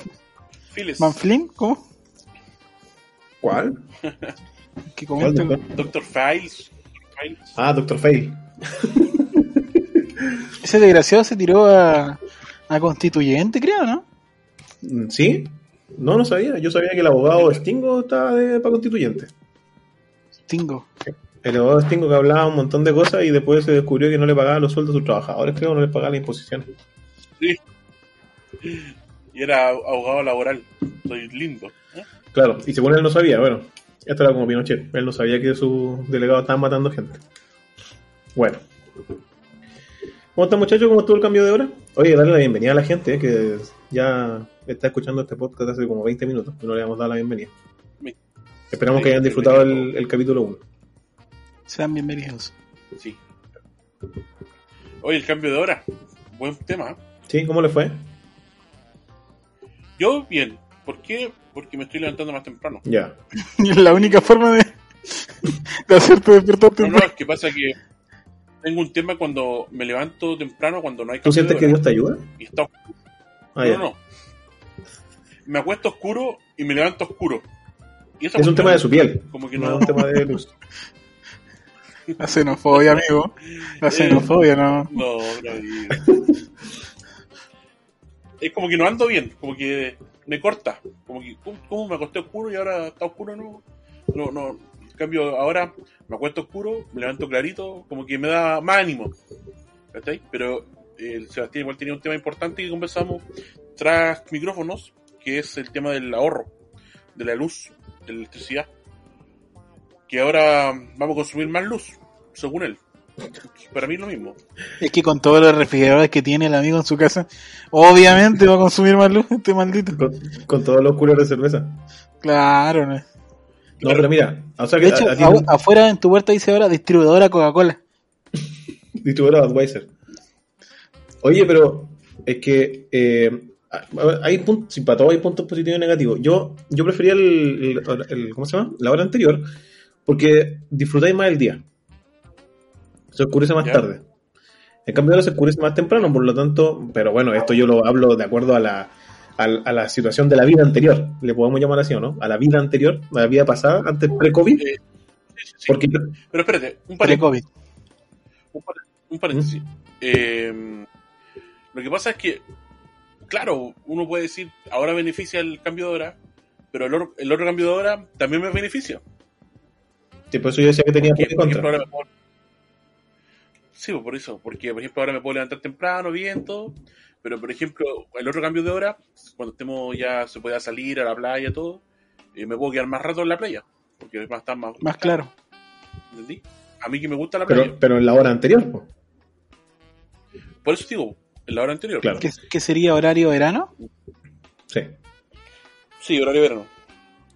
Phillips, Manflin, ¿cómo? ¿Cuál? Que ¿Cuál, comenta... doctor? Doctor Files, Dr. Files. Ah, Doctor Fail. Ese desgraciado se tiró a, a constituyente, creo, ¿no? Mm, ¿Sí? No, no sabía. Yo sabía que el abogado Stingo estaba de, para constituyente. Tingo. El abogado Stingo que hablaba un montón de cosas y después se descubrió que no le pagaba los sueldos a sus trabajadores, creo, no les pagaba las imposiciones. Y era abogado laboral. Soy lindo. ¿eh? Claro, y según él no sabía, bueno, esto era como Pinochet, él no sabía que sus delegados estaban matando gente. Bueno. ¿Cómo están muchachos? ¿Cómo estuvo el cambio de hora? Oye, darle la bienvenida a la gente eh, que ya está escuchando este podcast hace como 20 minutos y no le hemos dado la bienvenida. Esperamos que hayan disfrutado el, el capítulo 1. Sean bienvenidos. Sí. Oye, el cambio de hora. Buen tema. ¿Sí? ¿Cómo le fue? Yo, bien. ¿Por qué? Porque me estoy levantando más temprano. Ya. Y es la única forma de, de hacerte despertar No, no, temprano. es que pasa que tengo un tema cuando me levanto temprano, cuando no hay ¿Tú sientes que Dios te ayuda? y está oscuro. Ah, no, no, no. Me acuesto oscuro y me levanto oscuro. Y Es un tema de su piel, Como que no es no, un tema de luz. La xenofobia, amigo. La xenofobia, no. No, no. Es como que no ando bien, como que me corta. Como que, ¿cómo, cómo me acosté oscuro y ahora está oscuro? No, no, no. En cambio, ahora me acuesto oscuro, me levanto clarito, como que me da más ánimo. ¿Cachai? Pero eh, Sebastián igual tenía un tema importante que conversamos tras micrófonos, que es el tema del ahorro, de la luz, de la electricidad. Que ahora vamos a consumir más luz, según él. Para mí es lo mismo. Es que con todos los refrigeradores que tiene el amigo en su casa, obviamente va a consumir más luz este maldito. Con, con todos los culos de cerveza. Claro, ¿no? No, pero mira, o sea que De hecho, a- a afuera en tu puerta dice ahora distribuidora Coca-Cola. distribuidora Budweiser. Oye, pero es que eh, hay puntos, si para todo hay puntos positivos y negativos. Yo, yo prefería el, el- el- ¿cómo se llama? La hora anterior, porque disfrutáis más el día. Se oscurece más Ya. tarde. En cambio ahora se oscurece más temprano, por lo tanto, pero bueno, esto yo lo hablo de acuerdo a la, a, la- a la situación de la vida anterior. Le podemos llamar así, ¿o no? A la vida anterior, a la vida pasada, antes pre-COVID. Eh, sí, sí, sí. Porque Pero espérate, un paréntesis. Pre-COVID. Un, par- un paréntesis. Eh, lo que pasa es que, claro, uno puede decir, ahora beneficia el cambio de hora, pero el otro, el otro cambio de hora también me beneficia. sí, por eso yo decía que tenía Porque, por ejemplo, contra. ahora me puedo... Sí, pues, por eso, porque por ejemplo ahora me puedo levantar temprano, bien, todo, pero por ejemplo, el otro cambio de hora, cuando estemos ya se pueda salir a la playa, todo, eh, me puedo quedar más rato en la playa, porque va a estar más, Más claro. ¿entendí? A mí que me gusta la playa, Pero, pero en la hora anterior, pues. por eso digo, en la hora anterior. Claro. ¿Qué, qué sería horario verano? Sí. Sí, horario verano.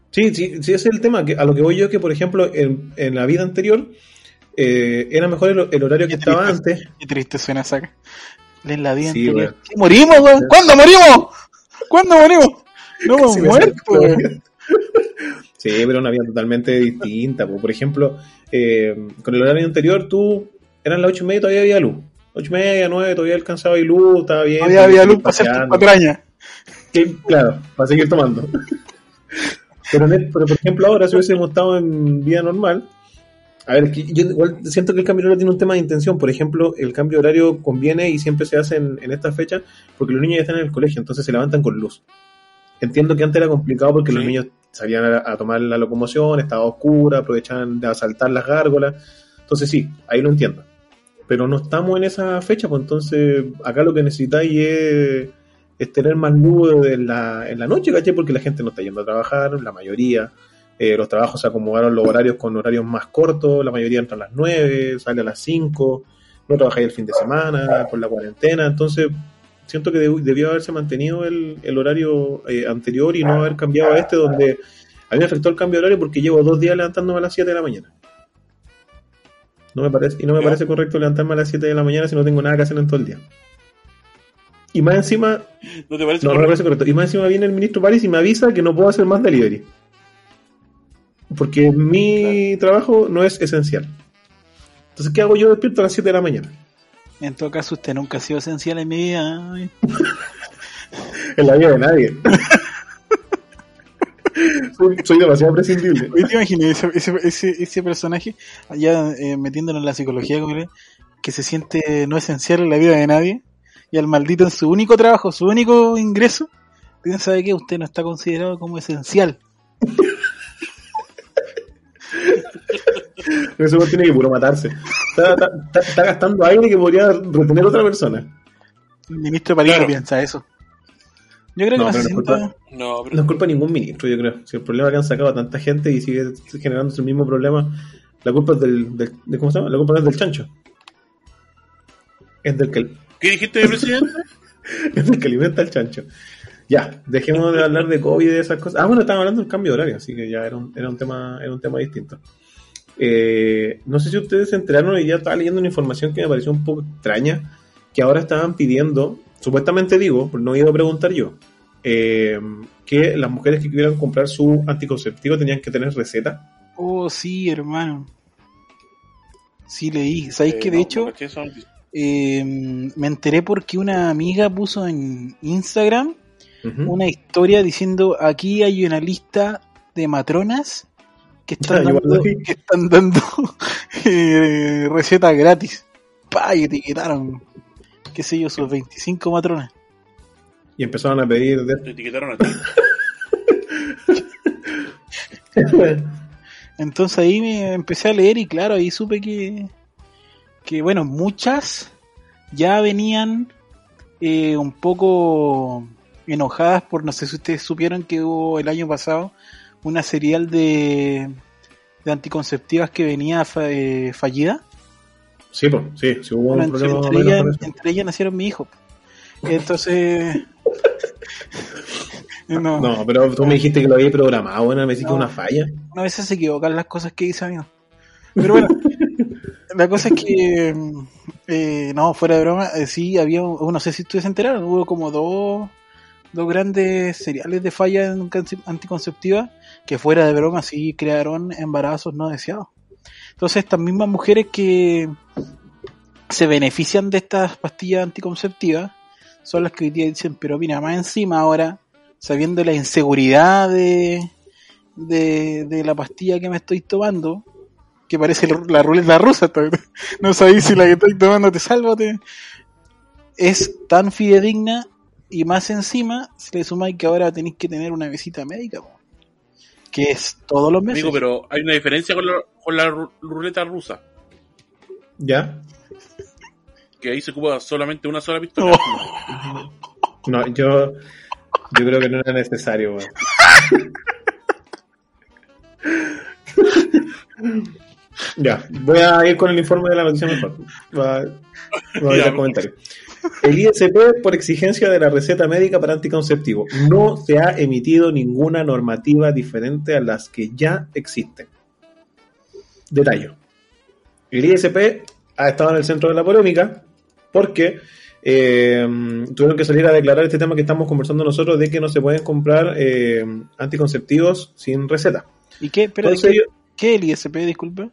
Sí, sí, sí, ese es el tema. Que a lo que voy yo es que, por ejemplo, en, en la vida anterior eh, era mejor el, el horario que estaba antes. Qué triste suena saca. En la vida Sí, anterior. weón. ¿Qué, ¿Morimos, weón? ¿Cuándo morimos? ¿Cuándo morimos? No hemos muerto, weón. Sí, pero una vida totalmente distinta. po. Por ejemplo, eh, con el horario anterior, tú eran las ocho y media y todavía había luz. Ocho y media, nueve, todavía alcanzaba y luz, estaba bien. Había, había luz para hacer. Sí, claro, para seguir tomando. Pero, en el- pero, por ejemplo, ahora si hubiésemos estado en vida normal, A ver, yo igual siento que el cambio de horario tiene un tema de intención. Por ejemplo, el cambio de horario conviene y siempre se hace en, en esta fecha porque los niños ya están en el colegio, entonces se levantan con luz. Entiendo que antes era complicado porque los niños salían a, a tomar la locomoción, estaba oscura, aprovechaban de asaltar las gárgolas. Entonces sí, ahí lo entiendo. Pero no estamos en esa fecha, pues entonces acá lo que necesitáis es, es tener más luz en la, en la noche, ¿cachai? Porque la gente no está yendo a trabajar, la mayoría. Eh, los trabajos se acomodaron los horarios con horarios más cortos, la mayoría entra a las 9, sale a las 5, no trabajáis el fin de semana, por la cuarentena, entonces siento que deb- debió haberse mantenido el, el horario eh, anterior y no haber cambiado a este donde a mí me afectó el cambio de horario porque llevo dos días levantándome a las 7 de la mañana. No me parece, y no me parece correcto levantarme a las 7 de la mañana si no tengo nada que hacer en todo el día. Y más encima, ¿No te parece? no, no me parece correcto. Y más encima viene el ministro París y me avisa que no puedo hacer más delivery. Porque mi trabajo no es esencial. Entonces, ¿qué hago yo despierto a las 7 de la mañana? En todo caso, usted nunca ha sido esencial en mi vida. En la vida de nadie. soy, soy demasiado prescindible. Oye, ¿Te imaginas ese, ese, ese, personaje, ya eh, metiéndolo en la psicología, que- que se siente no esencial en la vida de nadie, y al maldito en su único trabajo, su único ingreso, piensa de que usted no está considerado como esencial. Ese weón tiene que puro matarse. Está, está- está- está gastando aire que podría retener otra persona. El ministro París Claro. no piensa eso. Yo creo que No, pero no es culpa- No, pero No es culpa de ningún ministro, yo creo. Si el problema es que han sacado a tanta gente y sigue generándose el mismo problema, la culpa es del, del- de- ¿cómo se llama? La culpa no es del chancho. Es del que, ¿qué dijiste de presidente? es del que alimenta al chancho. Ya, dejemos de hablar de COVID y de esas cosas. Ah, bueno, estábamos hablando del cambio de horario, así que ya era un, era un tema, era un tema distinto. Eh, no sé si ustedes se enteraron y ya estaba leyendo una información que me pareció un poco extraña, que ahora estaban pidiendo, supuestamente digo, pero no he ido a preguntar yo, eh, que las mujeres que quieran comprar su anticonceptivo tenían que tener receta. Oh, sí, hermano. Sí, leí. ¿Sabéis Eh, que de no, hecho eh, me enteré porque una amiga puso en Instagram Una historia diciendo aquí hay una lista de matronas que están Ah, yo dando, que están dando eh, recetas gratis. Pa, y etiquetaron, qué sé yo, sus 25 matronas. Y empezaron a pedir de... Te etiquetaron a ti. Entonces ahí me empecé a leer y claro, ahí supe que, que bueno, muchas ya venían eh, un poco enojadas por, no sé si ustedes supieron que hubo el año pasado una serial de, de anticonceptivas que venía fa- eh, fallida. Sí, pues, sí, sí hubo Bueno, un entre, problema entre ellas, entre nacieron mi hijo. Entonces... no, No, pero tú me dijiste que lo había programado, bueno, me dijiste que una falla. a veces se equivocan las cosas que dice amigo. Pero bueno, la cosa es que, eh, no, fuera de broma, eh, sí había, un- no sé si ustedes se enteraron, hubo como dos, dos grandes seriales de falla en canci- anticonceptiva que fuera de broma sí crearon embarazos no deseados. Entonces estas mismas mujeres que se benefician de estas pastillas anticonceptivas son las que hoy día dicen, pero mira, más encima ahora, sabiendo la inseguridad de, de, la pastilla que me estoy tomando, que parece la, ruleta rusa, no sabéis si la que estoy tomando te salva. Es tan fidedigna y más encima, si le sumáis que ahora tenéis que tener una visita médica, po, que es todos los meses. Amigo, pero hay una diferencia con la, con la ru- ruleta rusa. ¿Ya? Que ahí se ocupa solamente una sola pistola. No, yo, yo creo que no era necesario, weón. Ya, voy a ir con el informe de la noticia mejor. Va, va a Ya, el comentario. El ISP, por exigencia de la receta médica para anticonceptivo, no se ha emitido ninguna normativa diferente a las que ya existen. Detalle. El ISP ha estado en el centro de la polémica porque eh, tuvieron que salir a declarar este tema que estamos conversando nosotros de que no se pueden comprar eh, anticonceptivos sin receta. ¿Y qué? Espera, Entonces, ¿qué, el ISP, disculpe?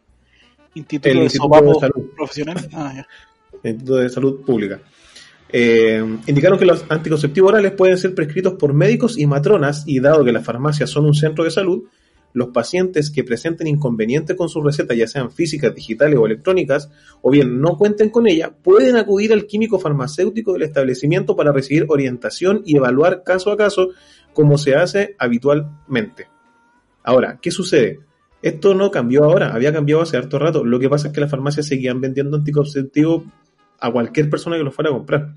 Instituto El de Instituto Sopapo de Salud. Profesional. Ah, ya. Instituto de Salud Pública. Eh, indicaron que los anticonceptivos orales pueden ser prescritos por médicos y matronas y dado que las farmacias son un centro de salud, los pacientes que presenten inconvenientes con su receta, ya sean físicas, digitales o electrónicas, o bien no cuenten con ella, pueden acudir al químico farmacéutico del establecimiento para recibir orientación y evaluar caso a caso como se hace habitualmente. Ahora, ¿qué sucede? Esto no cambió ahora, había cambiado hace harto rato. Lo que pasa es que las farmacias seguían vendiendo anticonceptivos a cualquier persona que lo fuera a comprar.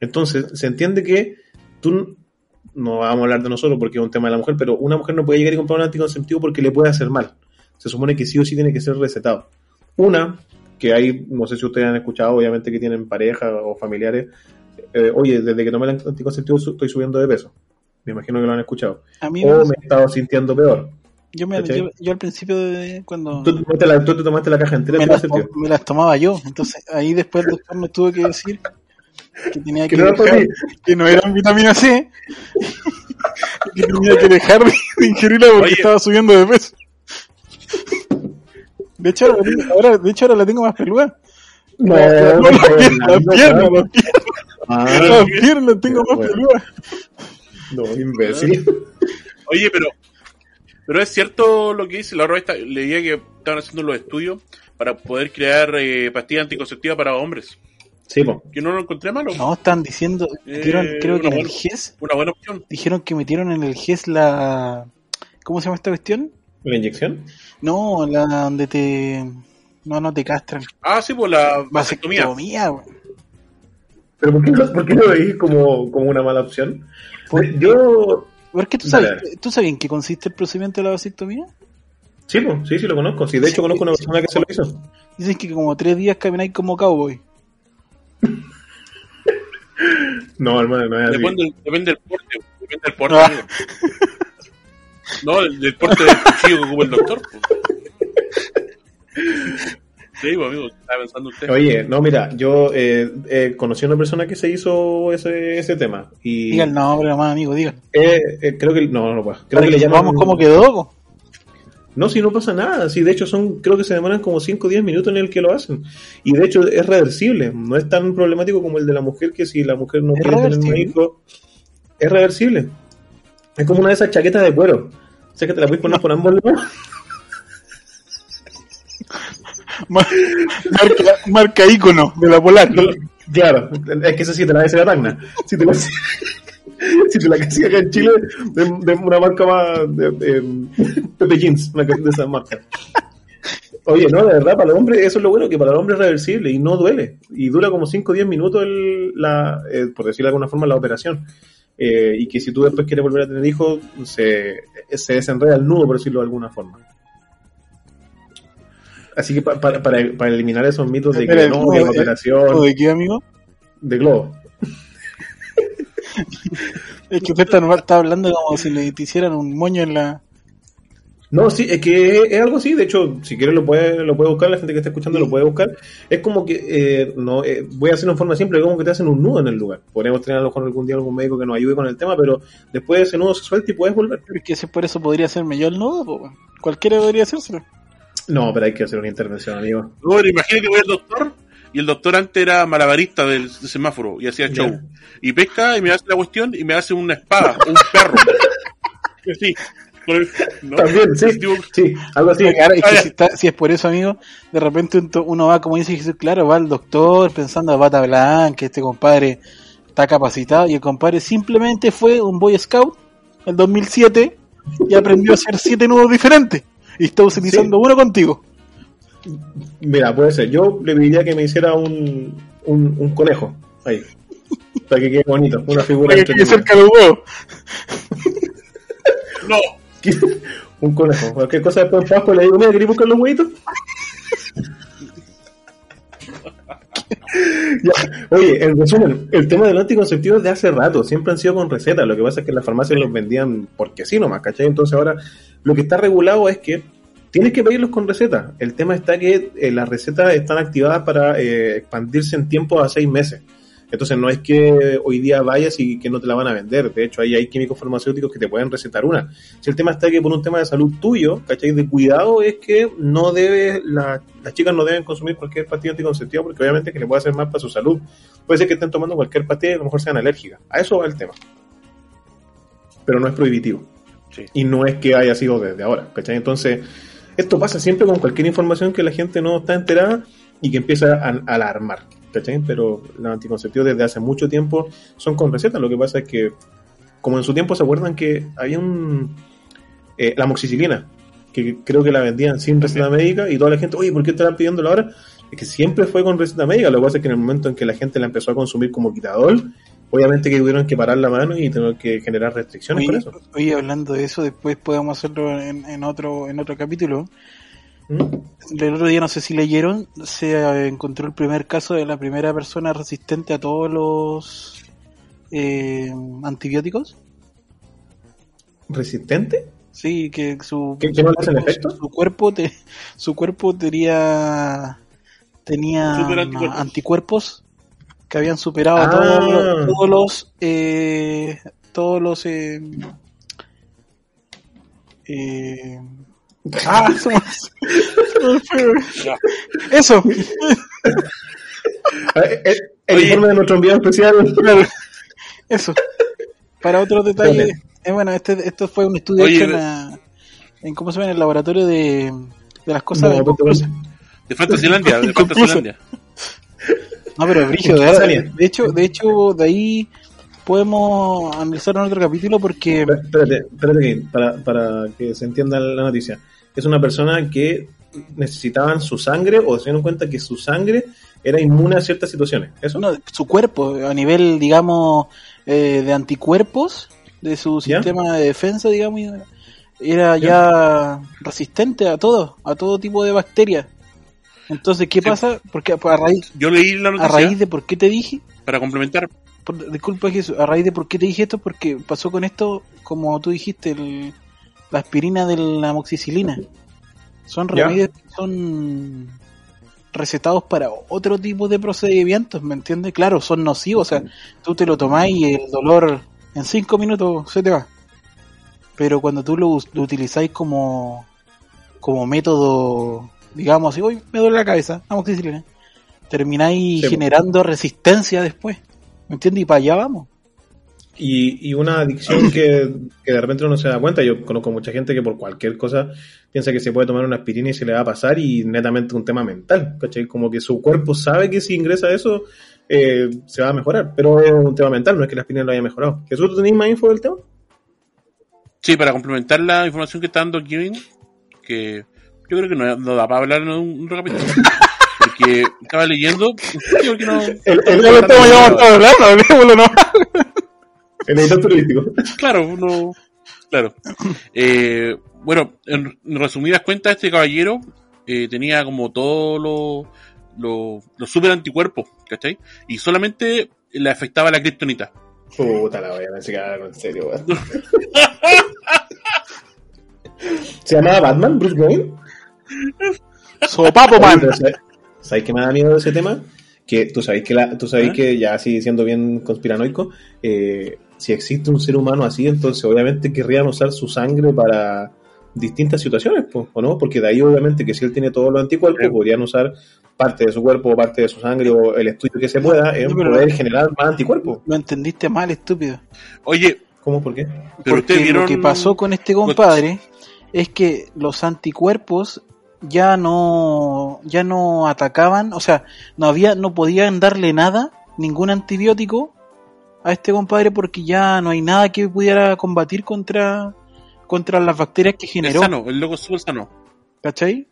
Entonces, se entiende que tú, no vamos a hablar de nosotros porque es un tema de la mujer, pero una mujer no puede llegar y comprar un anticonceptivo porque le puede hacer mal. Se supone que sí o sí tiene que ser recetado. Una, que hay, no sé si ustedes han escuchado, obviamente que tienen pareja o familiares, eh, oye, desde que tomé el anticonceptivo estoy subiendo de peso. Me imagino que lo han escuchado. A mí o me he estado sintiendo peor. Yo, me, yo, yo al principio de cuando Tú, te tomaste la- tú te tomaste la caja entera me las, anticonceptivo. me las tomaba yo, entonces ahí después el doctor me tuvo que decir que tenía que, Que no dejar- que no eran vitamina C y que tenía que dejar de, ingerirla porque Oye. estaba subiendo de peso. De hecho, ahora, la de hecho, ahora la tengo más peluda. No, No, no, las no, piernas, las no, piernas, no. las piernas, Ah, las piernas las tengo más Bueno. peludas. no, imbécil. Oye, pero pero es cierto lo que dice la otra vez leía que estaban haciendo los estudios para poder crear eh, pastillas anticonceptivas para hombres. Sí, po. Que no lo encontré malo. No, están diciendo, metieron, Eh, creo que en el GES, Una buena opción. dijeron que metieron en el GES la... ¿Cómo se llama esta cuestión? ¿La inyección? No, la donde te... No, no te castran. Ah, sí, pues la vasectomía. Vasectomía, güey. ¿Pero por qué, no- por qué lo veis como, como una mala opción? Por- Yo. Porque tú sabes, ¿tú sabes en qué consiste el procedimiento de la vasectomía? Sí, po, sí, sí, lo conozco. Sí, de hecho, conozco una sí, persona que se lo hizo. Dicen que como tres días camináis como cowboy. No, hermano, no es así. Depende, del- depende del porte. Depende del porte. Ah. No, del, del porte del cuchillo que ocupa el doctor. pues. Sí, pues, amigo, estaba pensando usted. Oye, no, mira, yo eh, eh, conocí a una persona que se hizo ese, ese tema. Y Diga el nombre nomás, amigo, diga. eh, eh, creo que. No, no, no puedo. Creo Para que que le llaman. sepamos cómo quedó. po. No, si no pasa nada. Sí, de hecho, son creo que se demoran como 5 o 10 minutos en el que lo hacen. Y de hecho, es reversible. No es tan problemático como el de la mujer, que si la mujer no ¿Es quiere tener un reversible? hijo, es reversible. Es como una de esas chaquetas de cuero. Sé que te la puedes poner por ambos lados. Mar- marca, marca ícono de la polar. Claro, es que esa sí te la hace la Tacna. Si te la si te la hacía acá en Chile, de, de una marca más de, de- Pepe Jeans, una de esas marcas. Oye, no, de verdad, para el hombre, eso es lo bueno, que para el hombre es reversible y no duele. Y dura como 5 o 10 minutos, el, la, eh, por decirlo de alguna forma, la operación. Eh, y que si tú después quieres volver a tener hijos, se, se desenreda el nudo, por decirlo de alguna forma. Así que pa- para, para, para eliminar esos mitos de que no, ¿cómo que la de- operación ¿O de qué, amigo? de globo. Es que usted está, está hablando como si le hicieran un moño en la... No, sí, es que es, es algo así. De hecho, si quieres lo puede, lo puede buscar, la gente que está escuchando lo puede buscar. Es como que, eh, no, eh, voy a hacerlo en forma simple, como que te hacen un nudo en el lugar. Podríamos tener a lo mejor algún día algún médico que nos ayude con el tema, pero después ese nudo se suelta y puedes volver. Es que si por eso podría hacerme yo el nudo, po. Cualquiera debería hacérselo. No, pero hay que hacer una intervención, amigo. No, pero imagínate que voy al doctor y el doctor antes era malabarista del semáforo y hacía show. Y pesca y me hace la cuestión y me hace una espada, un perro. Sí. También, sí, sí, algo así. Claro, es que si, está- si es por eso, amigo, de repente uno va, como dice Jesús, claro, va al doctor pensando a bata blanca, este compadre está capacitado, y el compadre simplemente fue un Boy Scout el 2007 y aprendió a hacer siete nudos diferentes. Y está utilizando uno contigo. Mira, puede ser. Yo le pediría que me hiciera un, un, un conejo ahí. Para que quede bonito, una figura Para que quede cerca de los huevos. no, un conejo. Cualquier cosa después en Pascua le digo, mira, ¿querés buscar los huevitos? Ya. Oye, en resumen, el tema del anticonceptivo es de hace rato, siempre han sido con receta. Lo que pasa es que las farmacias los vendían porque sí nomás, ¿cachai? Entonces ahora lo que está regulado es que tienes que pedirlos con receta. El tema está que eh, las recetas están activadas para eh, expandirse en tiempo a seis meses. Entonces no es que hoy día vayas y que no te la van a vender. De hecho, ahí hay químicos farmacéuticos que te pueden recetar una. Si el tema está que por un tema de salud tuyo, ¿cachai? De cuidado es que no debes, la- las chicas no deben consumir cualquier pastilla anticonceptiva porque obviamente que le puede hacer mal para su salud. Puede ser que estén tomando cualquier pastilla y a lo mejor sean alérgicas. A eso va el tema. Pero no es prohibitivo. Sí. Y no es que haya sido desde ahora, ¿cachai? Entonces, esto pasa siempre con cualquier información que la gente no está enterada y que empieza a, a alarmar, ¿cachai? Pero los anticonceptivos desde hace mucho tiempo son con recetas. Lo que pasa es que, como en su tiempo se acuerdan que había un... eh, la moxicilina, que creo que la vendían sin receta médica y toda la gente, oye, ¿por qué están pidiéndola ahora? Es que siempre fue con receta médica. Lo que pasa es que en el momento en que la gente la empezó a consumir como quitador, obviamente que tuvieron que parar la mano y tuvieron que generar restricciones por Oye, eso. oye, hablando de eso, después podemos hacerlo en, en otro en otro capítulo. ¿Mm? El otro día, no sé si leyeron, se eh, encontró el primer caso de la primera persona resistente a todos los eh, antibióticos. ¿Resistente? Sí, que su, ¿Que- que su no le hacen cuerpo- efecto? Su cuerpo, te- su cuerpo tenía tenía anticuerpos. anticuerpos que habían superado Ah. todos, los- todos los eh, todos los eh, eh, ah. Ya. eso eh, eh, El informe de nuestro enviado especial. eso para otros detalles eh, bueno este esto fue un estudio Oye, hecho en, la- en cómo se llama en el laboratorio de, de las cosas No, inconclusas. De Fantasylandia, de. Fantasylandia. No, pero Brigio, ¿Qué de, de hecho, de hecho, de ahí podemos analizar en otro capítulo porque Espérate, espérate, para, para que se entienda la noticia. Es una persona que necesitaban su sangre o se dieron cuenta que su sangre era inmune a ciertas situaciones. ¿Eso? no, su cuerpo, a nivel, digamos, eh, de anticuerpos, de su ¿Ya? sistema de defensa, digamos, era ya resistente a todo, a todo tipo de bacterias. Entonces, ¿qué Sí. pasa? Porque a raíz, Yo leí la a raíz de por qué te dije, para complementar. por- disculpa Jesús, a raíz de por qué te dije esto, porque pasó con esto, como tú dijiste, el- la aspirina de la amoxicilina. Son Ya. remedios que son recetados para otro tipo de procedimientos, ¿me entiendes? Claro, son nocivos, o sea, tú te lo tomás y el dolor en cinco minutos se te va. Pero cuando tú lo, lo utilizáis como, como método, digamos así, hoy me duele la cabeza, amoxicilina, termináis Sí. generando resistencia después, ¿me entiendes? Y para allá vamos. Y, y una adicción que, que de repente uno no se da cuenta. Yo conozco mucha gente que por cualquier cosa piensa que se puede tomar una aspirina y se le va a pasar y netamente un tema mental. ¿cachai? Como que su cuerpo sabe que si ingresa eso eh, se va a mejorar. Pero es un tema mental, no es que la aspirina lo haya mejorado. ¿Jesús, tú tenés más info del tema? Sí, para complementar la información que está dando Kevin, que yo creo que no, no da para hablar en un, un capítulo. Porque estaba leyendo. creo que no- El, el, hablando, hablemoslo, ¿no? El editor periodístico. Claro, uno. Claro. Eh, bueno, en, en resumidas cuentas, este caballero eh, tenía como todos los los los super anticuerpos, ¿cachai? Y solamente le afectaba la kriptonita. Puta la wea, pensé que era en serio, weón. ¿Se llamaba Batman, Bruce Wayne? Sopapo, man. pero ¿sabes- ¿Sabéis qué me da miedo de ese tema? Que tú sabéis que, la, tú sabéis ¿Ah? que ya así siendo bien conspiranoico, eh, si existe un ser humano así, entonces obviamente querrían usar su sangre para distintas situaciones, pues, ¿o no? Porque de ahí obviamente que si él tiene todos los anticuerpos, Sí. podrían usar parte de su cuerpo o parte de su sangre o el estudio que se pueda en No, poder generar más anticuerpos. Lo entendiste mal, estúpido. Oye, ¿Cómo? ¿Por qué? pero Porque vieron. lo que pasó con este compadre es que los anticuerpos ya no ya no atacaban, o sea, no había no podían darle nada, ningún antibiótico a este compadre porque ya no hay nada que pudiera combatir contra contra las bacterias que Es generó, sano, el loco es sano. ¿cachai?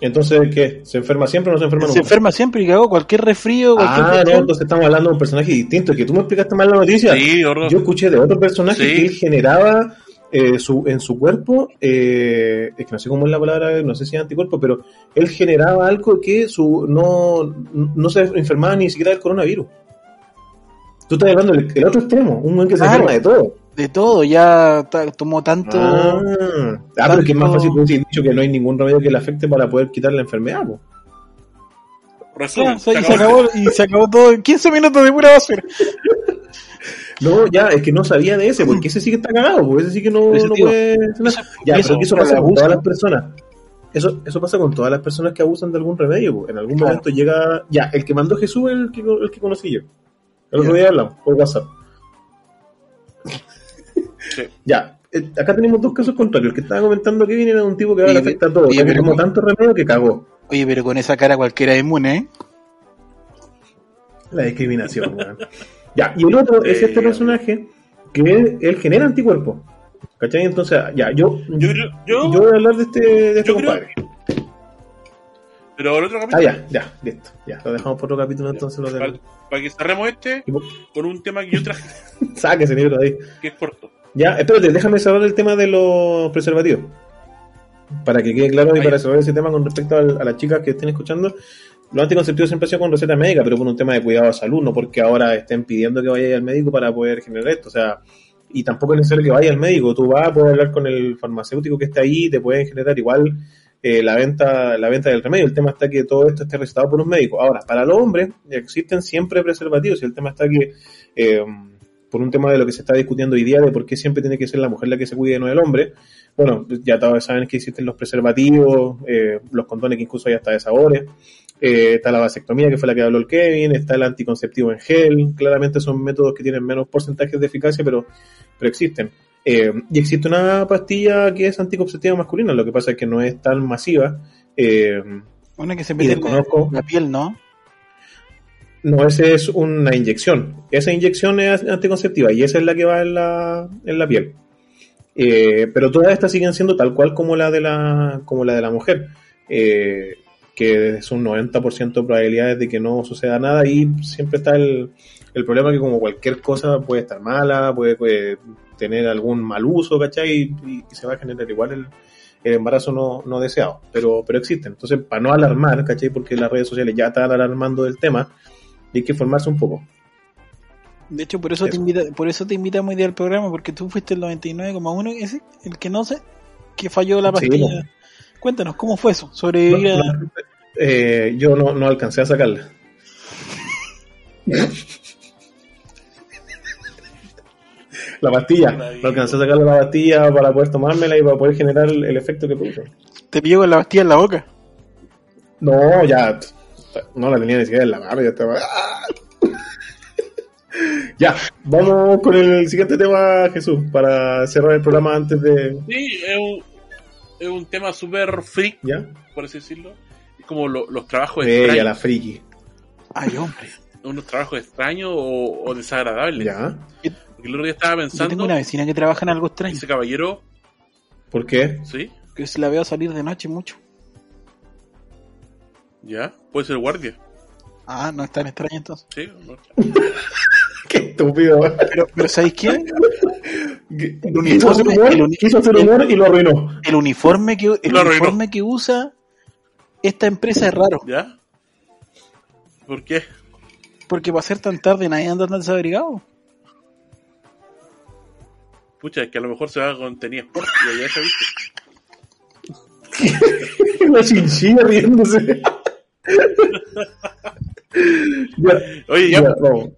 Entonces, ¿qué? ¿Se enferma siempre o no se enferma Se nunca? enferma siempre y cagó cualquier resfrío, cualquier Ah, no, entonces estamos hablando de un personaje distinto. Que tú me explicaste mal la noticia. Sí, horror. Yo escuché de otro personaje Sí. que él generaba eh, su, en su cuerpo, eh, es que no sé cómo es la palabra, no sé si es anticuerpo, pero él generaba algo que su no, no se enfermaba ni siquiera del coronavirus. Tú estás hablando del el otro extremo, un buen que se Claro. enferma de todo. De todo, ya tomó tanto Ah, ah pero es que es más tanto- fácil decir dicho que no hay ningún remedio que le afecte para poder quitar la enfermedad. po. Resumen, Ya, se- y se acabó. y se acabó todo en 15 minutos de pura basura. No, ya, es que no sabía de ese, porque ese sí que está cagado, porque ese sí que no, puede Ya, y eso pero que eso pasa con todas las personas. Eso, eso pasa con todas las personas que abusan de algún remedio. po. En algún Claro. momento llega. Ya, el que mandó Jesús es el que, el que conocí yo. El otro día hablamos por WhatsApp. Sí. Ya, eh, acá tenemos dos casos contrarios. El que estaba comentando que viene era un tipo que ahora Oye, le afecta a todo. oye, pero como ¿cómo? tanto remedio que cagó. Oye, pero con esa cara cualquiera es inmune, ¿eh? La discriminación, weón. Ya, y el otro es este Eh, personaje que él, él genera anticuerpos. ¿Cachai? Entonces, ya, yo, Yo yo, yo voy a hablar de este, de este yo creo- compadre. Pero el otro Ah, capítulo, ya, ya, listo. Ya, lo dejamos por otro capítulo entonces. Lo para, de... para que cerremos este con un tema que yo traje, Saque ese libro de ahí. que es corto. Ya, espérate, déjame cerrar el tema de los preservativos. Para que quede claro y Ah, para cerrar ese tema con respecto a, las chicas que estén escuchando. Los anticonceptivos siempre han sido con receta médica, pero por un tema de cuidado de salud, no porque ahora estén pidiendo que vayas al médico para poder generar esto. O sea, y tampoco es necesario que vayas al médico. Tú vas, puedes hablar con el farmacéutico que está ahí, te pueden generar igual eh, la venta la venta del remedio. El tema está que todo esto esté recetado por un médico. Ahora, para los hombres existen siempre preservativos y el tema está que eh, por un tema de lo que se está discutiendo hoy día de por qué siempre tiene que ser la mujer la que se cuide y no el hombre. Bueno, ya todos saben que existen los preservativos, eh, los condones que incluso hay hasta de sabores. Eh, está la vasectomía, que fue la que habló el Kevin, está el anticonceptivo en gel, claramente son métodos que tienen menos porcentajes de eficacia, pero, pero existen. Eh, y existe una pastilla que es anticonceptiva masculina, lo que pasa es que no es tan masiva. Eh, Una que se mete en la, piel, ¿no? no, esa es una inyección. Esa inyección es anticonceptiva y esa es la que va en la, en la piel. Eh, pero todas estas siguen siendo tal cual como la de la, como la de la mujer. Eh, que es un 90% de probabilidades de que no suceda nada y siempre está el, el problema que como cualquier cosa puede estar mala, puede, puede tener algún mal uso, ¿cachai? Y, y se va a generar igual el, el embarazo no, no deseado, pero, pero existen. Entonces, para no alarmar, ¿cachai? Porque las redes sociales ya están alarmando del tema, hay que informarse un poco. De hecho, por eso, te invita, por eso te invitamos hoy día al programa, porque tú fuiste el 99,1, ese, el que no sé, que falló la Sí, pastilla. Cuéntanos, ¿cómo fue eso? Sobrevivir No, a... eh, yo no, no alcancé a sacarla. la pastilla, no alcancé a sacarle la pastilla para poder tomármela y para poder generar el, efecto que produce. Te pilló con la pastilla en la boca. No, ya, no la tenía ni siquiera en la mano, ya estaba. ¡Ah! ya, vamos con el siguiente tema, Jesús, para cerrar el programa antes de. Sí, es un, es un tema súper freak, ¿Ya? por así decirlo. Es como lo- los trabajos Ella, extraños. la friki. Ay, hombre. Unos trabajos extraños o, o desagradables. ¿Ya? Porque el otro día estaba Yo tengo pensando, una vecina que trabaja en algo extraño, ese caballero, ¿Por qué? ¿sí? que se la veo salir de noche mucho. ¿Ya? Puede ser guardia, Ah, no es tan extraño entonces. ¿sí? No. Qué estúpido. Pero, pero ¿sabéis qué? Quiso hacer humor, el uni- quiso hacer humor y lo arruinó. El uniforme que, el uniforme que usa esta empresa es raro. ¿Ya? ¿Por qué? Porque para ser tan tarde nadie anda tan desabrigado. Pucha, es que a lo mejor se va con tenía sport y allá se viste. Una chinchilla riéndose. Oye, ya,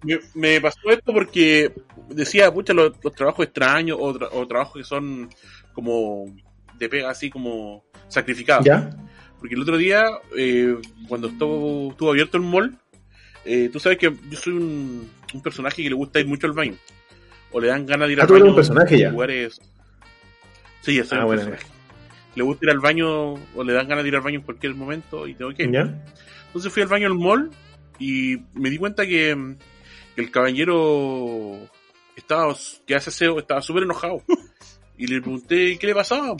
me, me pasó esto porque decía, pucha, los, los trabajos extraños o, tra- o trabajos que son como de pega así como sacrificados. ¿Ya? Porque el otro día, eh, cuando estuvo, estuvo abierto el mall, eh, tú sabes que yo soy un, un personaje que le gusta ir mucho al baño. O le dan ganas de ir Ah, al baño. un personaje ya. en Lugares... Sí, ya soy Ah, un bueno, personaje. Le gusta ir al baño o le dan ganas de ir al baño en cualquier momento y tengo que ir. ¿Ya? Entonces fui al baño al mall y me di cuenta que, que el caballero estaba, que hace estaba súper enojado. Y le pregunté, ¿qué le pasaba?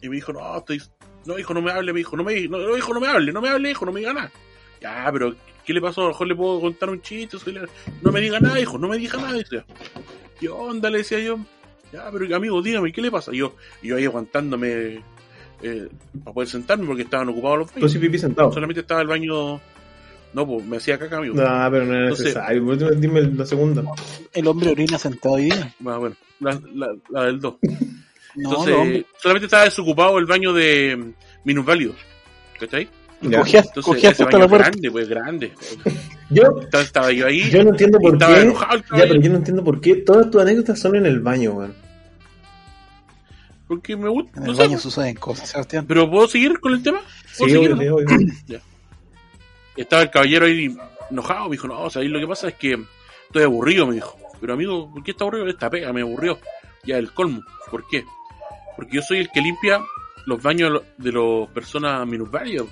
Y me dijo, no, estoy, no, hijo, no me hable, me dijo, no me, no, no, hijo, no me hable, no me hable, hijo, no me diga nada. Ya, pero, ¿qué le pasó? A lo mejor le puedo contar un chiste, no me diga nada, hijo, no me diga nada, decía. ¿Qué onda? Le decía yo. Ya, pero amigo, dígame, ¿qué le pasa? Y yo, y yo ahí aguantándome eh, para poder sentarme porque estaban ocupados los Tú baños. sí pipí sentado. Solamente estaba el baño. No, pues me hacía caca, amigo. No, pero no era Entonces- necesario. Por último, Dime la segunda. El hombre orina sentado día. Ah, bueno, la, la, la del 2. No, Entonces, solamente estaba desocupado el baño de mm, minusválidos. ¿Cachai? Ya. Cogía, Entonces, cogía ese baño la puerta. grande, pues grande. Yo, Entonces, estaba yo ahí. yo no entiendo por estaba qué. enojado el Ya, pero yo no entiendo por qué todas tus anécdotas son en el baño, weón. Porque me gusta. En No el sé, baño suceden cosas, Sebastián. pero ¿puedo seguir con el tema? Sí, ¿Puedo seguir, obvio, no? sí, obvio. Estaba el caballero ahí enojado, me dijo, no, o sea, ahí lo que pasa es que estoy aburrido, me dijo. Pero amigo, ¿por qué está aburrido? Esta pega me aburrió. ya el colmo. ¿Por qué? Porque yo soy el que limpia los baños de las personas minusválidas.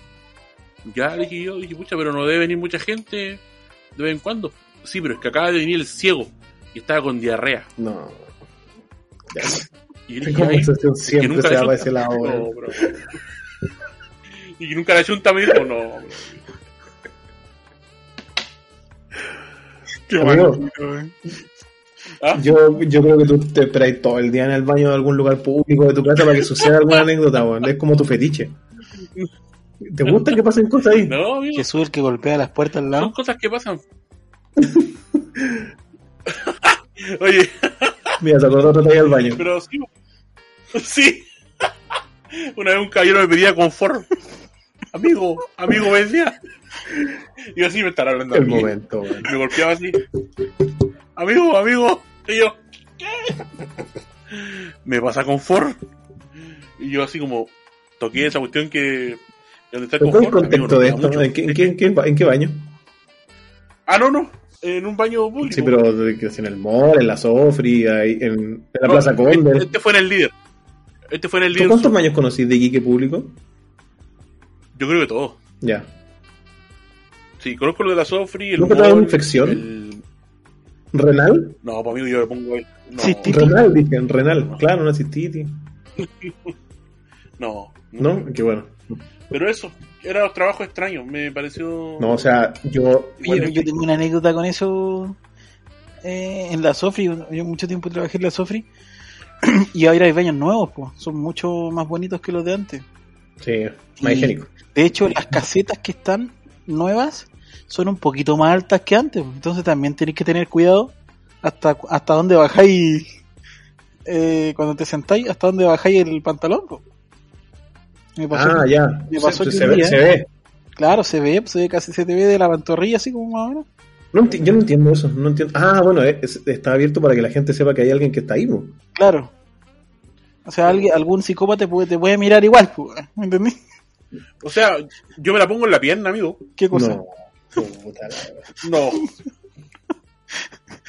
Ya dije yo, dije, pucha, pero no debe venir mucha gente de vez en cuando. Sí, pero es que acaba de venir el ciego y estaba con diarrea. No. Ya. Y yo La dije, "Ay, conversación es que siempre nunca se va para chunta". ese lado. No, bro. Y que nunca la chunta me dijo, no. bro. Qué Amigo. weón. ¿Ah? Yo, yo creo que tú te esperas todo el día en el baño de algún lugar público de tu casa para que suceda alguna anécdota, weón. Es como tu fetiche. ¿Te gusta que pasen cosas ahí? No, amigo. Jesús el que golpea las puertas al Son lado. cosas que pasan. Oye, Mira, se acordó otra talla al baño. pero sí. Sí. Una vez un caballero me pedía confort. Amigo, amigo, vendía. Y yo así me estará hablando a El mí. momento, weón. Me golpeaba así. Amigo, amigo. Y yo, ¿qué? Me pasa confort. Y yo así como toqué esa cuestión que... ¿Dónde está el ¿Cuál es el contexto de no esto? ¿En qué, en qué- en qué- en qué baño? Ah, no, no. En un baño público. Sí, pero en el mall, en la Sofri, ahí, en, en la No, Plaza este, Condel. este fue en el líder. Este fue en el ¿Tú líder. cuántos baños conocís de Iquique público? Yo creo que todos. Ya. Sí, conozco lo de la Sofri, el ¿Nunca te ha dado mall, infección? el- ¿Renal? No, para mí yo le pongo el... No, Sí, sí. Renal, dije, renal. Claro, una cistitis. no, ¿No? Qué bueno. Pero eso, eran los trabajos extraños, me pareció... No, o sea, yo. Yo, yo tengo una anécdota con eso eh, en la Sofri. Yo mucho tiempo trabajé en la Sofri. y ahora hay baños nuevos, pues. Son mucho más bonitos que los de antes. Sí, más higiénico. De hecho, las casetas que están nuevas son un poquito más altas que antes. Entonces también tenéis que tener cuidado hasta, hasta dónde bajáis eh, cuando te sentáis, hasta dónde bajáis el pantalón. pues. Me pasó Ah, que- ya. me pasó se, que se ve, día- se ve. Claro, se ve, se ve casi se te ve de la pantorrilla así como más o menos. No enti- yo no entiendo eso. No entiendo. Ah, bueno, es- es- está abierto para que la gente sepa que hay alguien que está ahí. ¿no? Claro. O sea, alguien, algún psicópata te puede, te puede mirar igual, pues, ¿me entendí? O sea, yo me la pongo en la pierna, amigo. ¿Qué cosa? No. Puta la- No,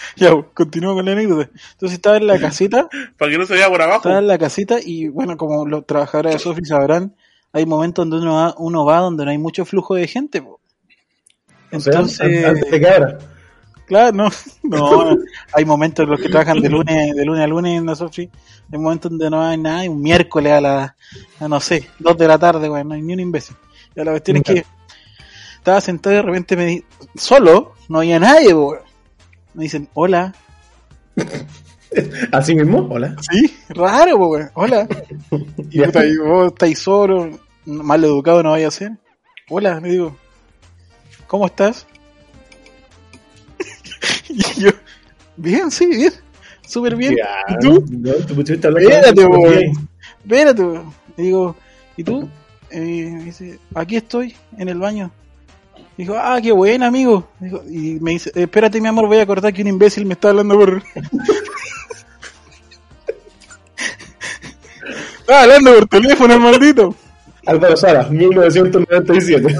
Ya, continúo con la anécdota. Entonces estaba en la casita, para que no se vea por abajo. estaba en la casita y bueno, como los trabajadores de Sofi sabrán, hay momentos donde uno va, uno va donde no hay mucho flujo de gente. po. O sea, Entonces, antes de que abra. claro, no, no, hay momentos en los que trabajan de lunes, de lunes a lunes en la Sofi, hay momentos donde no hay nada, y un miércoles a las, a no sé, dos de la tarde, bueno, no hay ni un imbécil. Y la cuestión es que estaba sentado y de repente me di, solo, no había nadie, po. Me dicen, hola, Así mismo, hola. Sí, raro, weón. Hola. Y puta, y vos estáis solo, mal educado no vaya a ser. Hola, le digo. ¿Cómo estás? y yo, bien, sí, bien. Súper bien. Ya, ¿Y tú? No, tú Espérate, weón. Espérate, weón. Le digo, ¿y tú? Eh, me dice, aquí estoy, en el baño. Dijo, ah, qué buen amigo. Dijo, y me dice, espérate, mi amor, voy a acordar que un imbécil me está hablando por. Estaba hablando por teléfono, el maldito. Álvaro Sara, 1997.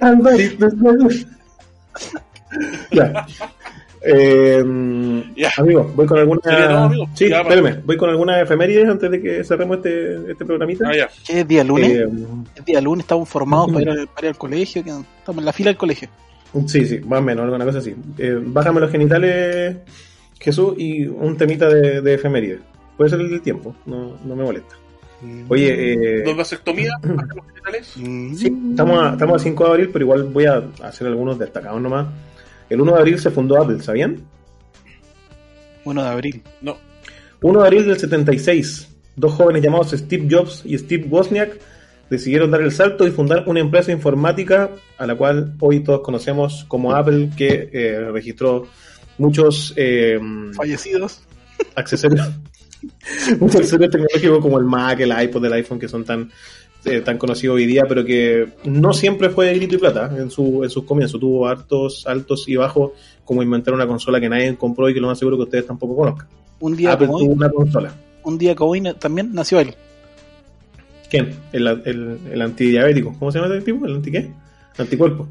Alvarito. ya. Eh, Ya. Amigo, voy con alguna. ¿Sería todo, amigo? Sí, Ya, espérame. Voy con alguna efeméride antes de que cerremos este, este programita. Ah, ya. ¿Qué es día lunes? Eh, Es día lunes, estamos formados para ir, al, para ir al colegio, que estamos en la fila del colegio. sí, sí, más o menos, alguna cosa así. Eh, bájame los genitales, Jesús, y un temita de, de efeméride. Puede ser el del tiempo, no, no me molesta. Oye, eh, Dos vasectomías, ¿Hacer los genitales? Sí, estamos a, estamos a 5 de abril, pero igual voy a hacer algunos destacados nomás. El 1 de abril se fundó Apple, ¿sabían? 1 de abril. No. 1 de abril del 76, dos jóvenes llamados Steve Jobs y Steve Wozniak decidieron dar el salto y fundar una empresa informática a la cual hoy todos conocemos como Apple, que eh, registró muchos eh, Fallecidos. accesorios, muchos accesorios tecnológicos como el Mac, el iPod, el iPhone, que son tan eh, tan conocidos hoy día, pero que no siempre fue de grito y plata en, su, en sus comienzos. Tuvo hartos altos y bajos, como inventar una consola que nadie compró y que lo más seguro que ustedes tampoco conozcan. Un día, Apple como tuvo hoy, una consola. un día como hoy también nació él. ¿Quién? El, el, el antidiabético. ¿Cómo se llama ese tipo? ¿El anti qué? El anticuerpo.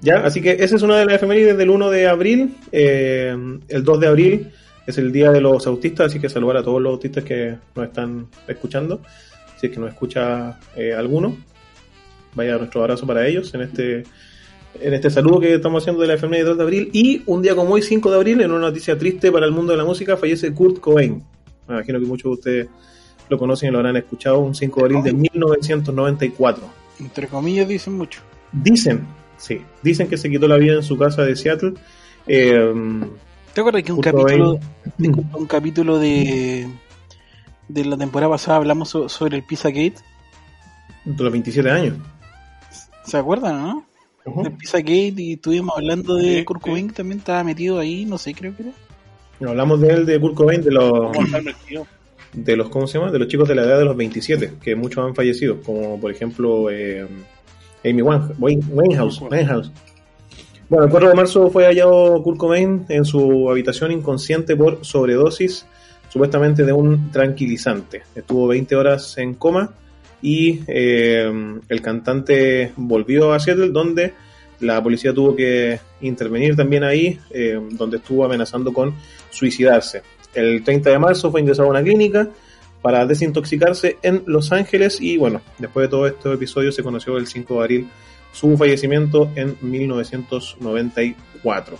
Ya, así que esa es una de las efemérides del 1 de abril. Eh, el 2 de abril es el día de los autistas, así que saludar a todos los autistas que nos están escuchando. Si es que nos escucha eh, alguno, vaya nuestro abrazo para ellos en este en este saludo que estamos haciendo de la efeméride 2 de abril. Y un día como hoy, 5 de abril, en una noticia triste para el mundo de la música, fallece Kurt Cobain. Me imagino que muchos de ustedes lo conocen y lo habrán escuchado, un 5 de abril de 1994. Entre comillas dicen mucho. Dicen, sí, dicen que se quitó la vida en su casa de Seattle. Eh, ¿Te acuerdas que un Kurt capítulo, Cobain. de- un capítulo de de la temporada pasada hablamos so- sobre el Pizzagate? de los 27 años. ¿Se acuerdan, no? Ujú. El Pizzagate y estuvimos hablando de Sí, Kurt sí. Cobain que también estaba metido ahí, no sé, creo que era. Hablamos de él, de Kurt Cobain, de los, de los, ¿cómo se llama? De los chicos de la edad de los 27, que muchos han fallecido, como por ejemplo eh, Amy Winehouse, Winehouse. Bueno, el 4 de marzo fue hallado Kurt Cobain en su habitación inconsciente por sobredosis, supuestamente de un tranquilizante. Estuvo 20 horas en coma y eh, el cantante volvió a Seattle, donde la policía tuvo que intervenir también ahí, eh, donde estuvo amenazando con suicidarse. El 30 de marzo fue ingresado a una clínica para desintoxicarse en Los Ángeles y bueno, después de todo este episodio se conoció el 5 de abril su fallecimiento en 1994.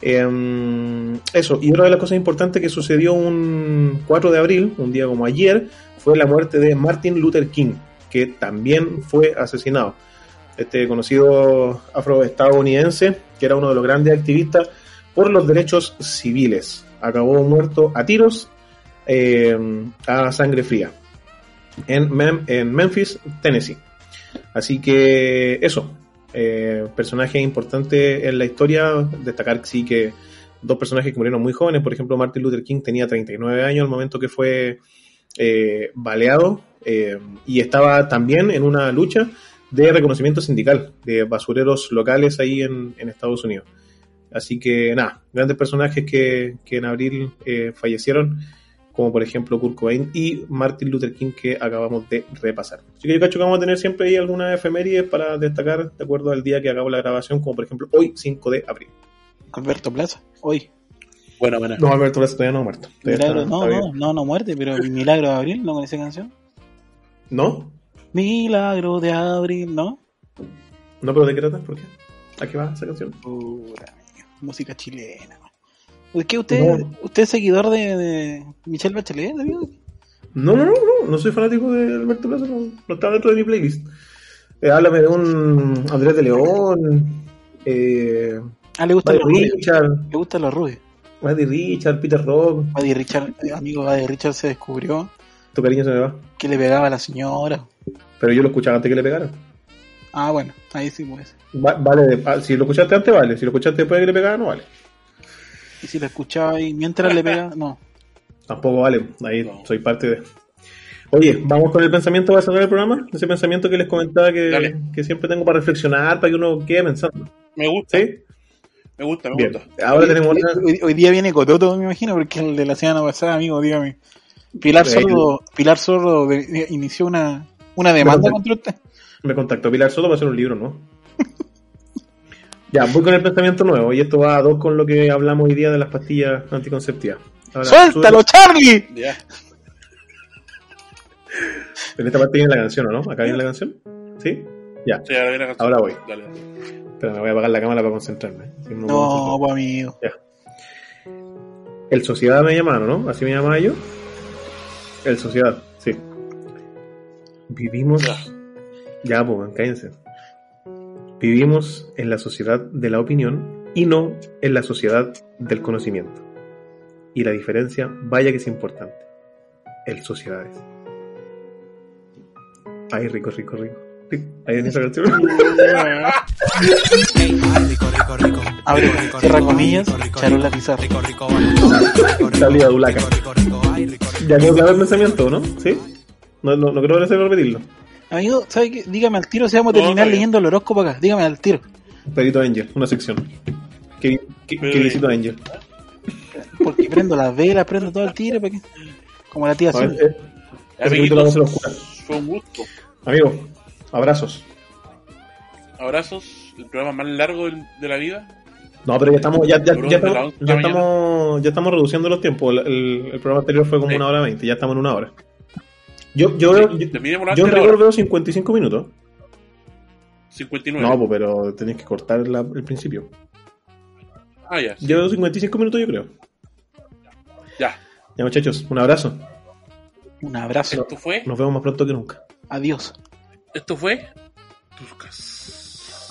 Em, eso, y otra de las cosas importantes que sucedió un 4 de abril, un día como ayer, fue la muerte de Martin Luther King, que también fue asesinado. Este conocido afroestadounidense, que era uno de los grandes activistas por los derechos civiles. Acabó muerto a tiros eh, a sangre fría en, Mem- en Memphis, Tennessee. Así que eso, eh, personaje importante en la historia, destacar sí que dos personajes que murieron muy jóvenes, por ejemplo Martin Luther King tenía 39 años al momento que fue eh, baleado. Eh, y estaba también en una lucha de reconocimiento sindical de basureros locales ahí en, Estados Unidos. Así que nada, grandes personajes que, que en abril eh, fallecieron, como por ejemplo Kurt Cobain y Martin Luther King que acabamos de repasar. Así que yo cacho que vamos a tener siempre ahí algunas efemérides para destacar de acuerdo al día que acabó la grabación, como por ejemplo hoy 5 de abril. Alberto Plaza, hoy. Buena, buena. No, Alberto Plaza todavía no ha muerto. Todavía Milagro, está- no, está no, no, no muerte, pero mi Milagro de Abril, ¿no con esa canción? ¿No? Milagro de Abril, ¿no? ¿No, pero de qué trata? ¿Por qué? ¿A qué va esa canción? Pura, música chilena. ¿Es que usted, No. usted es seguidor de, de Michelle Bachelet, amigo? No, no, no, no, no soy fanático de Alberto Plaza, no, no está dentro de mi playlist. Eh, háblame de un Andrés de León, eh, Ah, le gustan Buddy los rubios. Richard, Le gustan los rubios. Buddy Richard, Peter Rock, Buddy Richard, eh, amigo Buddy Richard se descubrió tu cariño se me va. que le pegaba a la señora. Pero yo lo escuchaba antes que le pegara. Ah, bueno, ahí sí puede ser. Va- vale, ah, si lo escuchaste antes, vale. Si lo escuchaste después de que le pegara, no vale. Y si la escuchaba ahí mientras le pegaba, no. Tampoco vale. Ahí No. soy parte de. Oye, vamos con el pensamiento para cerrar el programa. Ese pensamiento que les comentaba que, que siempre tengo para reflexionar, para que uno quede pensando. Me gusta, ¿Sí? me gusta, me Bien. gusta. Ahora hoy, tenemos hoy- hoy- hoy día viene Cototo, me imagino, porque el de la semana pasada, amigo, dígame. Pilar Sordo, Pilar Sordo de- de- inició una, una demanda contra usted. Me contactó Pilar Soto para hacer un libro, ¿no? Ya, voy con el pensamiento nuevo. Y esto va a dos con lo que hablamos hoy día de las pastillas anticonceptivas. Ahora, ¡Suéltalo, Charlie! Ya. En esta parte viene la canción, ¿o no? ¿Acá viene la canción? ¿Sí? Ya. Sí, ahora viene la canción. Ahora voy. Dale. Pero me voy a apagar la cámara para concentrarme. Si no pues, amigo. El Sociedad me llamaron, ¿no? Así me llamaba yo. El Sociedad, sí. Vivimos. Ya. Ya, pues, cállense. Vivimos en la sociedad de la opinión y no en la sociedad del conocimiento. Y la diferencia, vaya que es importante. El Sociedades. Ay, rico, rico, rico. Ahí en esa canción. Abre, cierra comillas, charola pizarra. Salida Dulaca. Ya quedó claro el pensamiento, ¿no? ¿Sí? No, no, no creo necesario repetirlo. Amigo, ¿sabe qué? Dígame al tiro si vamos a terminar leyendo el horóscopo acá. Dígame al tiro. Pedrito Angel, una sección. Que, que, que visito a Angel. Porque prendo las velas, prendo todo el tiro. ¿para qué? Como la tía Azul. eh, fue un gusto. Amigo, abrazos. Abrazos el programa más largo del- de la vida. No, pero ya estamos, ya, ya, ya estamos, ya estamos, ya estamos reduciendo los tiempos. El, el- el programa anterior fue como Sí. una hora veinte, ya estamos en una hora. Yo, yo, yo, antes yo en rigor veo 55 minutos. 59. No, pues, pero tenés que cortar la- el principio. Ah, ya. sí. Yo veo 55 minutos, yo creo. Ya. Ya, muchachos, un abrazo. Un abrazo. Esto fue. Nos vemos más pronto que nunca. Adiós. Esto fue. Tuscas.